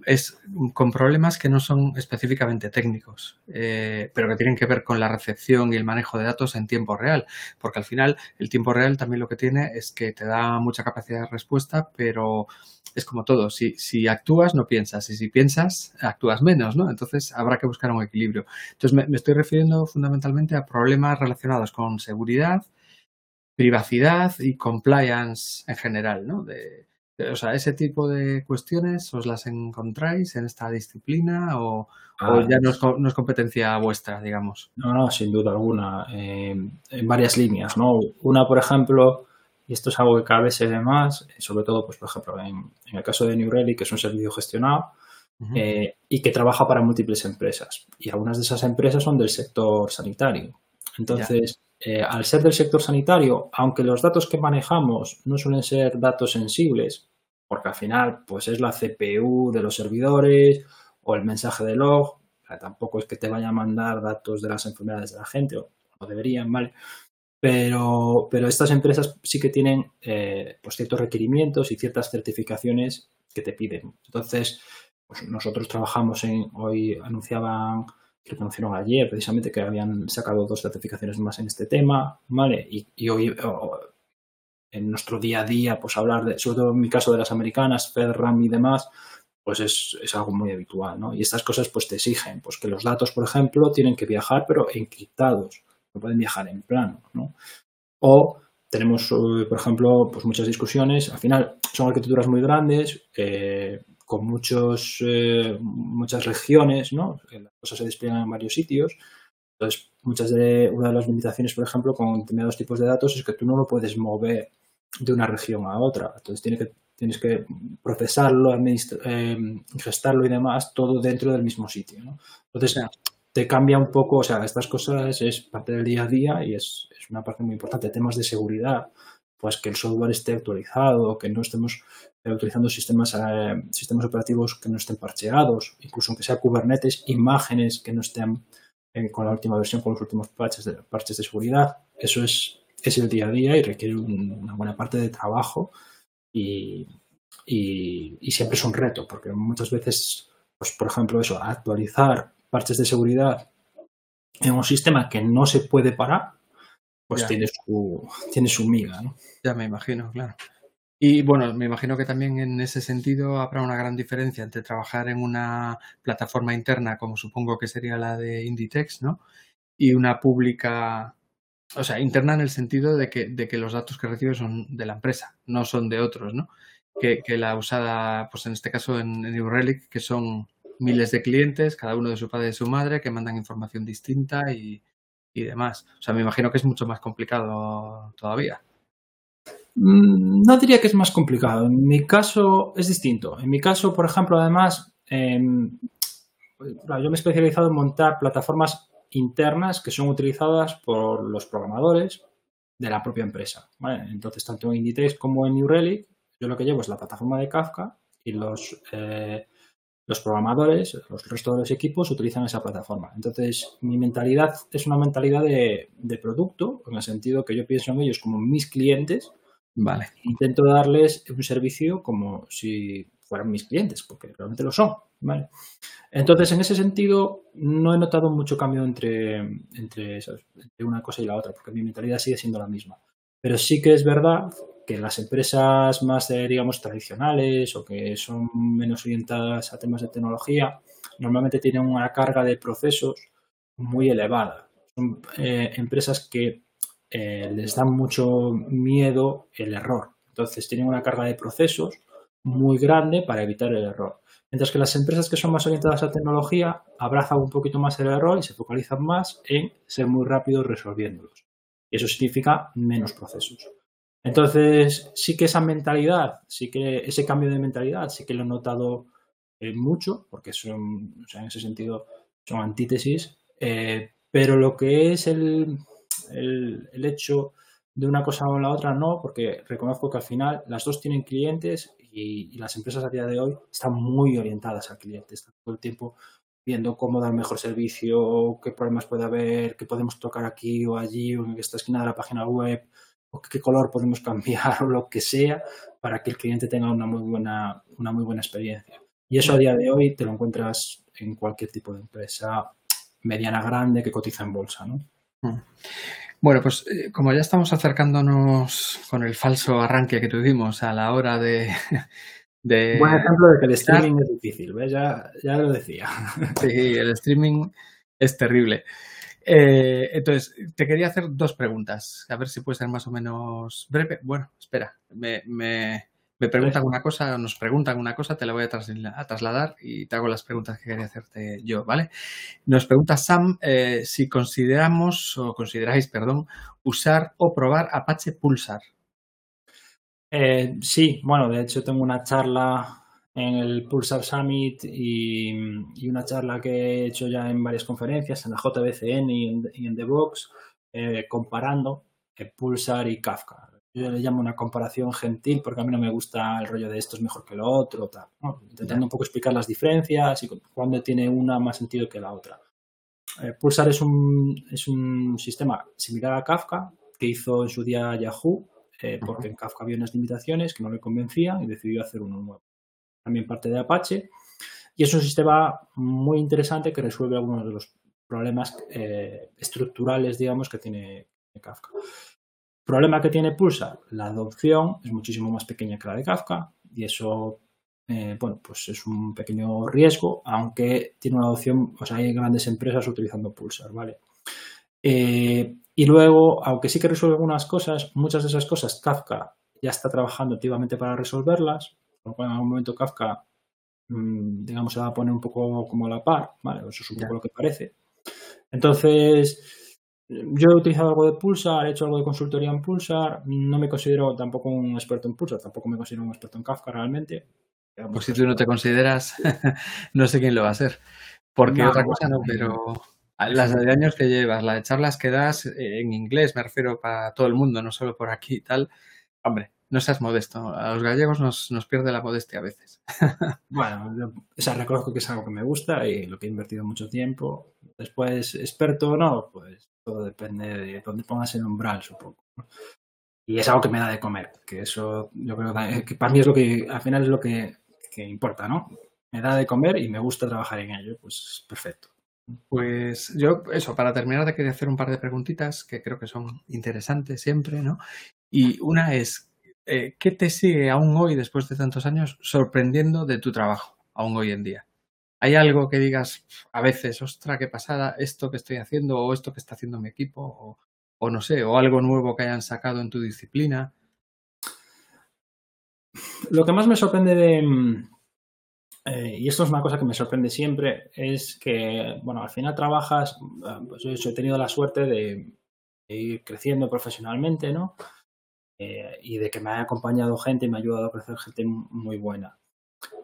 Es con problemas que no son específicamente técnicos, eh, pero que tienen que ver con la recepción y el manejo de datos en tiempo real, porque al final el tiempo real también lo que tiene es que te da mucha capacidad de respuesta, pero es como todo, si, si actúas no piensas y si piensas actúas menos, ¿no? Entonces habrá que buscar un equilibrio. Entonces me, me estoy refiriendo fundamentalmente a problemas relacionados con seguridad, privacidad y compliance en general, ¿no? De, o sea, ese tipo de cuestiones os las encontráis en esta disciplina o, ah, ya no es, competencia vuestra, digamos. No, no, sin duda alguna. Eh, en varias líneas, ¿no? Una, por ejemplo, y esto es algo que cada vez se ve más, eh, sobre todo, pues, por ejemplo, en, el caso de New Relic, que es un servicio gestionado eh, y que trabaja para múltiples empresas. Y algunas de esas empresas son del sector sanitario. Entonces, eh, al ser del sector sanitario, aunque los datos que manejamos no suelen ser datos sensibles, porque al final pues es la CPU de los servidores o el mensaje de log, tampoco es que te vaya a mandar datos de las enfermedades de la gente, o deberían, ¿vale? Pero, pero estas empresas sí que tienen eh, pues ciertos requerimientos y ciertas certificaciones que te piden. Entonces, pues nosotros trabajamos en, hoy anunciaban, que anunciaron ayer precisamente que habían sacado dos certificaciones más en este tema, ¿vale? Y, hoy en nuestro día a día, pues hablar de, sobre todo en mi caso de las americanas, FedRAM y demás, pues es, es, algo muy habitual, ¿no? Y estas cosas pues te exigen, pues que los datos, por ejemplo, tienen que viajar pero encriptados, no pueden viajar en plano, ¿no? O tenemos, eh, por ejemplo, pues muchas discusiones, al final son arquitecturas muy grandes, eh, con muchos, eh, muchas regiones, ¿no? Las cosas se despliegan en varios sitios. Entonces, muchas de, una de las limitaciones, por ejemplo, con determinados tipos de datos es que tú no lo puedes mover de una región a otra. Entonces, tiene que, tienes que procesarlo, eh, gestarlo y demás, todo dentro del mismo sitio, ¿no? Entonces, te cambia un poco, o sea, estas cosas es parte del día a día y es, es una parte muy importante. Temas de seguridad, pues que el software esté actualizado, que no estemos eh, utilizando sistemas, eh, sistemas operativos que no estén parcheados, incluso aunque sea Kubernetes, imágenes que no estén eh, con la última versión, con los últimos parches de, parches de seguridad. Eso es, es el día a día y requiere una buena parte de trabajo y, y, siempre es un reto, porque muchas veces, pues por ejemplo, eso, actualizar parches de seguridad en un sistema que no se puede parar, pues tiene su, tiene su miga, ¿no? Ya me imagino, claro. Y bueno, me imagino que también en ese sentido habrá una gran diferencia entre trabajar en una plataforma interna, como supongo que sería la de Inditex, ¿no? Y una pública, o sea, interna en el sentido de que, de que los datos que recibes son de la empresa, no son de otros, ¿no? Que, que la usada, pues en este caso en, New Relic, que son miles de clientes, cada uno de su padre y de su madre, que mandan información distinta y, y demás. O sea, me imagino que es mucho más complicado todavía. Mm, no diría que es más complicado. En mi caso es distinto. En mi caso, por ejemplo, además, em, yo me he especializado en montar plataformas internas que son utilizadas por los programadores de la propia empresa. Entonces, tanto en Inditex como en New Relic, yo lo que llevo es la plataforma de Kafka y los eh, los programadores, los restos de los equipos utilizan esa plataforma. Entonces, mi mentalidad es una mentalidad de, producto, en el sentido que yo pienso en ellos como mis clientes. Vale. Intento darles un servicio como si fueran mis clientes, porque realmente lo son. ¿vale? Entonces, en ese sentido, no he notado mucho cambio entre, entre, entre una cosa y la otra, porque mi mentalidad sigue siendo la misma. Pero sí que es verdad que las empresas más, digamos, tradicionales o que son menos orientadas a temas de tecnología, normalmente tienen una carga de procesos muy elevada. Son eh, empresas que eh, les dan mucho miedo el error. Entonces tienen una carga de procesos muy grande para evitar el error. Mientras que las empresas que son más orientadas a tecnología abrazan un poquito más el error y se focalizan más en ser muy rápidos resolviéndolos. Y eso significa menos procesos. Entonces, sí que esa mentalidad, sí que ese cambio de mentalidad, sí que lo he notado eh, mucho, porque son, en ese sentido, son antítesis, eh, pero lo que es el, el, hecho de una cosa o la otra, no, porque reconozco que al final las dos tienen clientes y, y, las empresas a día de hoy están muy orientadas al cliente, están todo el tiempo viendo cómo dar mejor servicio, qué problemas puede haber, qué podemos tocar aquí o allí o en esta esquina de la página web, o qué color podemos cambiar o lo que sea para que el cliente tenga una muy buena, una muy buena experiencia. Y eso a día de hoy te lo encuentras en cualquier tipo de empresa mediana, grande que cotiza en bolsa, ¿no? Mm. Bueno, pues eh, como ya estamos acercándonos con el falso arranque que tuvimos a la hora de... de Buen ejemplo de que el streaming es difícil, ¿ves? Ya, ya lo decía. Sí, el streaming es terrible. Eh, entonces, te quería hacer dos preguntas, a ver si puede ser más o menos breve. Bueno, espera, me, me, me preguntan una cosa, nos preguntan una cosa, te la voy a, trasladar y te hago las preguntas que quería hacerte yo, ¿vale? Nos pregunta Sam eh, si consideramos o consideráis, perdón, usar o probar Apache Pulsar. Eh, sí, bueno, de hecho tengo una charla en el Pulsar Summit y, una charla que he hecho ya en varias conferencias, en la JBCN y en, The Box, eh, comparando Pulsar y Kafka. yo le llamo una comparación gentil porque a mí no me gusta el rollo de esto es mejor que lo otro, tal, intentando un poco explicar las diferencias y cuándo tiene una más sentido que la otra. Eh, Pulsar es un, es un sistema similar a Kafka que hizo en su día Yahoo, eh, porque en Kafka había unas limitaciones que no le convencían y decidió hacer uno nuevo. También parte de Apache. Y es un sistema muy interesante que resuelve algunos de los problemas eh, estructurales, digamos, que tiene Kafka. Problema que tiene Pulsar, la adopción es muchísimo más pequeña que la de Kafka y eso, eh, bueno, pues es un pequeño riesgo, aunque tiene una adopción, o sea, hay grandes empresas utilizando Pulsar, ¿vale? Eh, y luego, aunque sí que resuelve algunas cosas, muchas de esas cosas Kafka ya está trabajando activamente para resolverlas, por lo cual en algún momento Kafka, mm, digamos, se va a poner un poco como a la par, ¿vale? Eso es un poco lo que parece. Entonces, yo he utilizado algo de Pulsar, he hecho algo de consultoría en Pulsar, no me considero tampoco un experto en Pulsar, tampoco me considero un experto en Kafka realmente. Pues si tú no te consideras, no sé quién lo va a ser. Porque otra cosa no, pero las de años que llevas, las de charlas que das eh, en inglés, me refiero para todo el mundo, no solo por aquí y tal, hombre, no seas modesto. A los gallegos nos, nos pierde la modestia a veces. bueno, yo, o reconozco que es algo que me gusta y lo que he invertido mucho tiempo. Después, experto o no, pues todo depende de dónde pongas el umbral, supongo. Y es algo que me da de comer, que eso yo creo que para mí es lo que, al final es lo que, importa, ¿no? Me da de comer y me gusta trabajar en ello, pues perfecto. Pues yo, eso, para terminar, te quería hacer un par de preguntitas que creo que son interesantes siempre, ¿no? Y una es, eh, ¿qué te sigue aún hoy, después de tantos años, sorprendiendo de tu trabajo, aún hoy en día? ¿Hay algo que digas a veces, ostra, qué pasada, esto que estoy haciendo o esto que está haciendo mi equipo o, no sé, o algo nuevo que hayan sacado en tu disciplina? Lo que más me sorprende de, eh, y esto es una cosa que me sorprende siempre, es que, bueno, al final trabajas, ah, pues yo he tenido la suerte de, ir creciendo profesionalmente, ¿no? Eh, y de que me haya acompañado gente y me ha ayudado a crecer gente muy buena.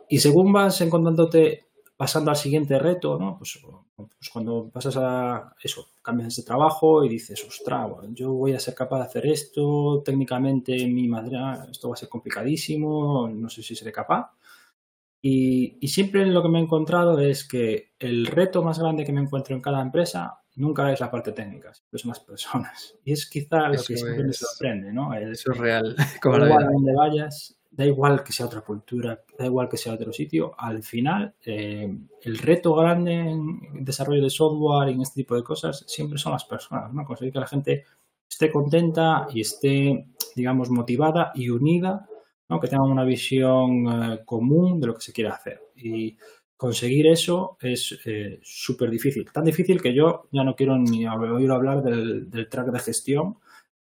Y según vas encontrándote pasando al siguiente reto, ¿no? Pues, pues, cuando pasas a eso, cambias de trabajo y dices, ostras, yo voy a ser capaz de hacer esto, técnicamente mi madre, esto va a ser complicadísimo, no sé si seré capaz. Y, y, siempre lo que me he encontrado es que el reto más grande que me encuentro en cada empresa nunca es la parte técnica, son las personas. Y es quizá lo que siempre me sorprende, ¿no? eso es real. Como igual donde vayas, da igual que sea otra cultura, da igual que sea otro sitio, al final eh, el reto grande en desarrollo de software y en este tipo de cosas siempre son las personas, ¿no? Conseguir que la gente esté contenta y esté, digamos, motivada y unida, Que tengan una visión eh, común de lo que se quiere hacer. Y conseguir eso es eh, súper difícil. Tan difícil que yo ya no quiero ni oír hablar del, del track de gestión,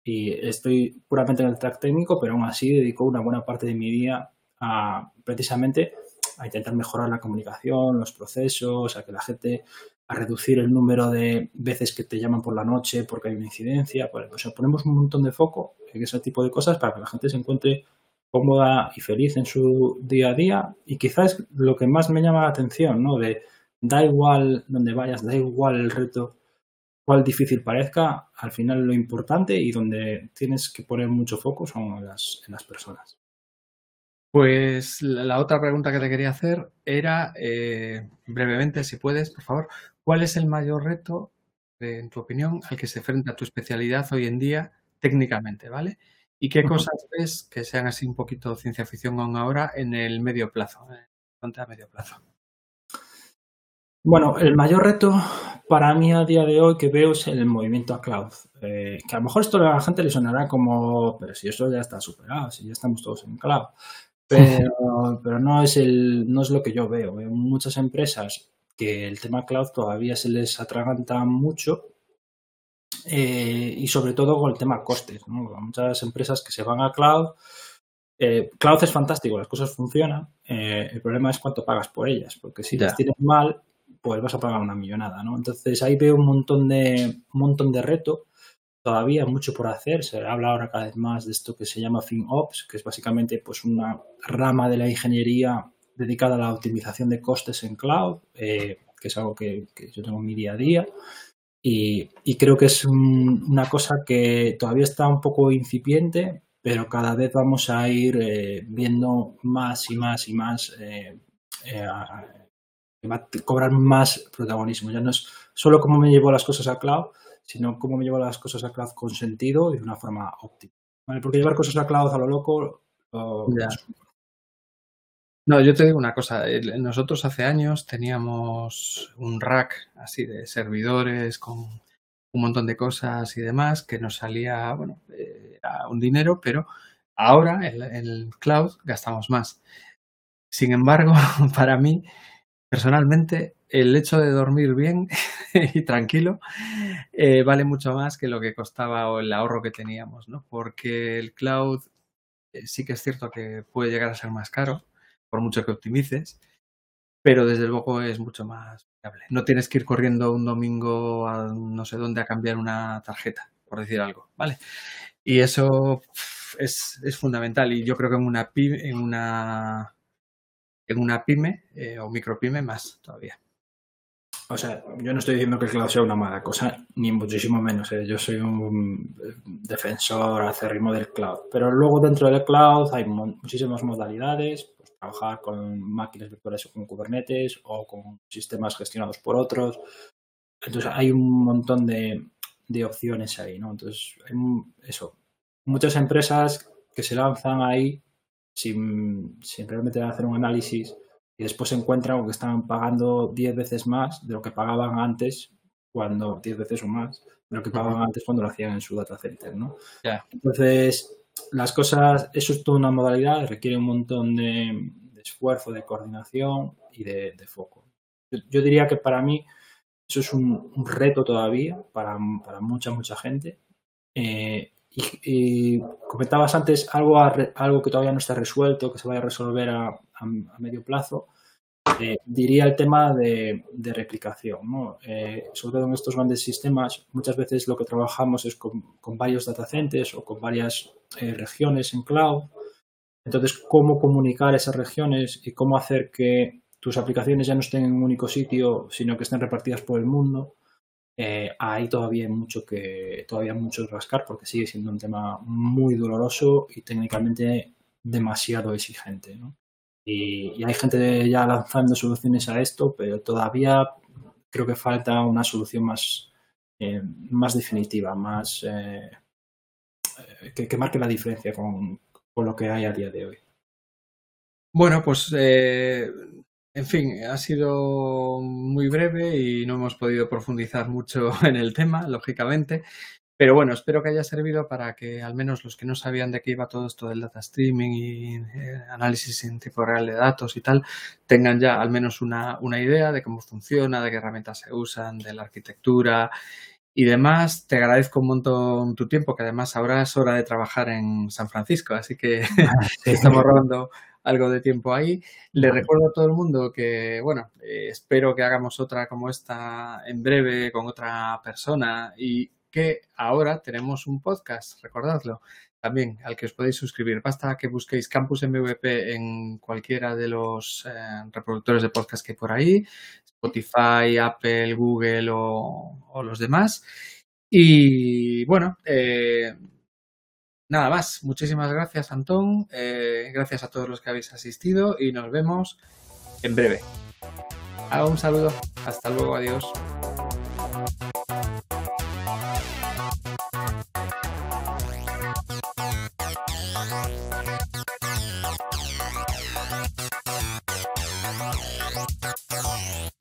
y estoy puramente en el track técnico, pero aún así dedico una buena parte de mi día a precisamente a intentar mejorar la comunicación, los procesos, a que la gente, a reducir el número de veces que te llaman por la noche porque hay una incidencia. Pues, o sea, ponemos un montón de foco en ese tipo de cosas para que la gente se encuentre cómoda y feliz en su día a día. Y quizás lo que más me llama la atención, ¿no? De da igual donde vayas, da igual el reto cual difícil parezca, al final lo importante y donde tienes que poner mucho foco son las, en las personas. Pues la otra pregunta que te quería hacer era, eh, brevemente, si puedes, por favor, ¿cuál es el mayor reto, en tu opinión, al que se enfrenta tu especialidad hoy en día técnicamente, ¿vale? ¿Y qué cosas ves que sean así un poquito ciencia ficción aún ahora en el medio plazo, a medio plazo? Bueno, el mayor reto para mí a día de hoy que veo es el movimiento a cloud. Eh, que a lo mejor esto a la gente le sonará como, pero si eso ya está superado, si ya estamos todos en cloud. Pero, pero no, es el, no es lo que yo veo. Veo muchas empresas que el tema cloud todavía se les atraganta mucho eh, y sobre todo con el tema costes. Muchas empresas que se van a cloud. Eh, cloud es fantástico, las cosas funcionan. el problema es cuánto pagas por ellas, porque si las tienes mal, pues vas a pagar una millonada, ¿no? Entonces ahí veo un montón de, un montón de reto, todavía mucho por hacer, se habla ahora cada vez más de esto que se llama FinOps, que es básicamente pues una rama de la ingeniería dedicada a la optimización de costes en cloud, eh, que es algo que, yo tengo en mi día a día. Y, creo que es una cosa que todavía está un poco incipiente, pero cada vez vamos a ir eh, viendo más y más y más eh, eh, va a cobrar más protagonismo. Ya no es solo cómo me llevo las cosas a cloud, sino cómo me llevo las cosas a cloud con sentido y de una forma óptima. Porque llevar cosas a cloud a lo loco... No, yo te digo una cosa. Nosotros hace años teníamos un rack así de servidores con un montón de cosas y demás que nos salía, bueno, un dinero, pero ahora en el cloud gastamos más. Sin embargo, para mí, personalmente, el hecho de dormir bien y tranquilo eh, vale mucho más que lo que costaba o el ahorro que teníamos, ¿no? Porque el cloud eh, sí que es cierto que puede llegar a ser más caro, por mucho que optimices, pero desde luego es mucho más viable. No tienes que ir corriendo un domingo a no sé dónde a cambiar una tarjeta, por decir algo, ¿vale? Y eso es, es fundamental y yo creo que en una, en una en una pyme eh, o micropyme más todavía. O sea, yo no estoy diciendo que el cloud sea una mala cosa, ni muchísimo menos. ¿eh? Yo soy un defensor acérrimo del cloud. Pero luego dentro del cloud hay muchísimas modalidades. Trabajar con máquinas virtuales o con Kubernetes o con sistemas gestionados por otros. Entonces hay un montón de, de opciones ahí, ¿no? Entonces, hay eso. Muchas empresas que se lanzan ahí sin, sin realmente hacer un análisis y después se encuentran que están pagando 10 veces más de lo que pagaban antes, cuando 10 veces o más de lo que pagaban antes cuando lo hacían en su data center, ¿no? Entonces, las cosas, eso es toda una modalidad, requiere un montón de, esfuerzo, de coordinación y de, foco. Yo, diría que para mí eso es un, reto todavía para, para, mucha, mucha gente. Eh, y, comentabas antes algo, algo que todavía no está resuelto, que se vaya a resolver a, medio plazo. Eh, diría el tema de, replicación. ¿no? Eh, sobre todo en estos grandes sistemas, muchas veces lo que trabajamos es con, varios datacenters o con varias eh, regiones en cloud. Entonces, cómo comunicar esas regiones y cómo hacer que tus aplicaciones ya no estén en un único sitio, sino que estén repartidas por el mundo eh, hay todavía mucho que todavía mucho rascar porque sigue siendo un tema muy doloroso y técnicamente demasiado exigente. Y, hay gente ya lanzando soluciones a esto, pero todavía creo que falta una solución más, eh, más definitiva, más eh, que, que, marque la diferencia con, con, lo que hay a día de hoy. Bueno, pues en fin, ha sido muy breve y no hemos podido profundizar mucho en el tema, lógicamente. Pero bueno, espero que haya servido para que al menos los que no sabían de qué iba todo esto del data streaming y eh, análisis en tiempo real de datos y tal, tengan ya al menos una, una idea de cómo funciona, de qué herramientas se usan, de la arquitectura y demás. Te agradezco un montón tu tiempo, que además ahora es hora de trabajar en San Francisco, así que estamos robando algo de tiempo ahí. Le recuerdo a todo el mundo que, bueno, eh, espero que hagamos otra como esta en breve con otra persona y que ahora tenemos un podcast, recordadlo, también al que os podéis suscribir. Basta que busquéis Campus MVP en cualquiera de los eh, reproductores de podcast que hay por ahí, Spotify, Apple, Google o, los demás. Y bueno, eh, Nada más, muchísimas gracias Antón, eh, gracias a todos los que habéis asistido y nos vemos en breve. Ah, un saludo, hasta luego, adiós.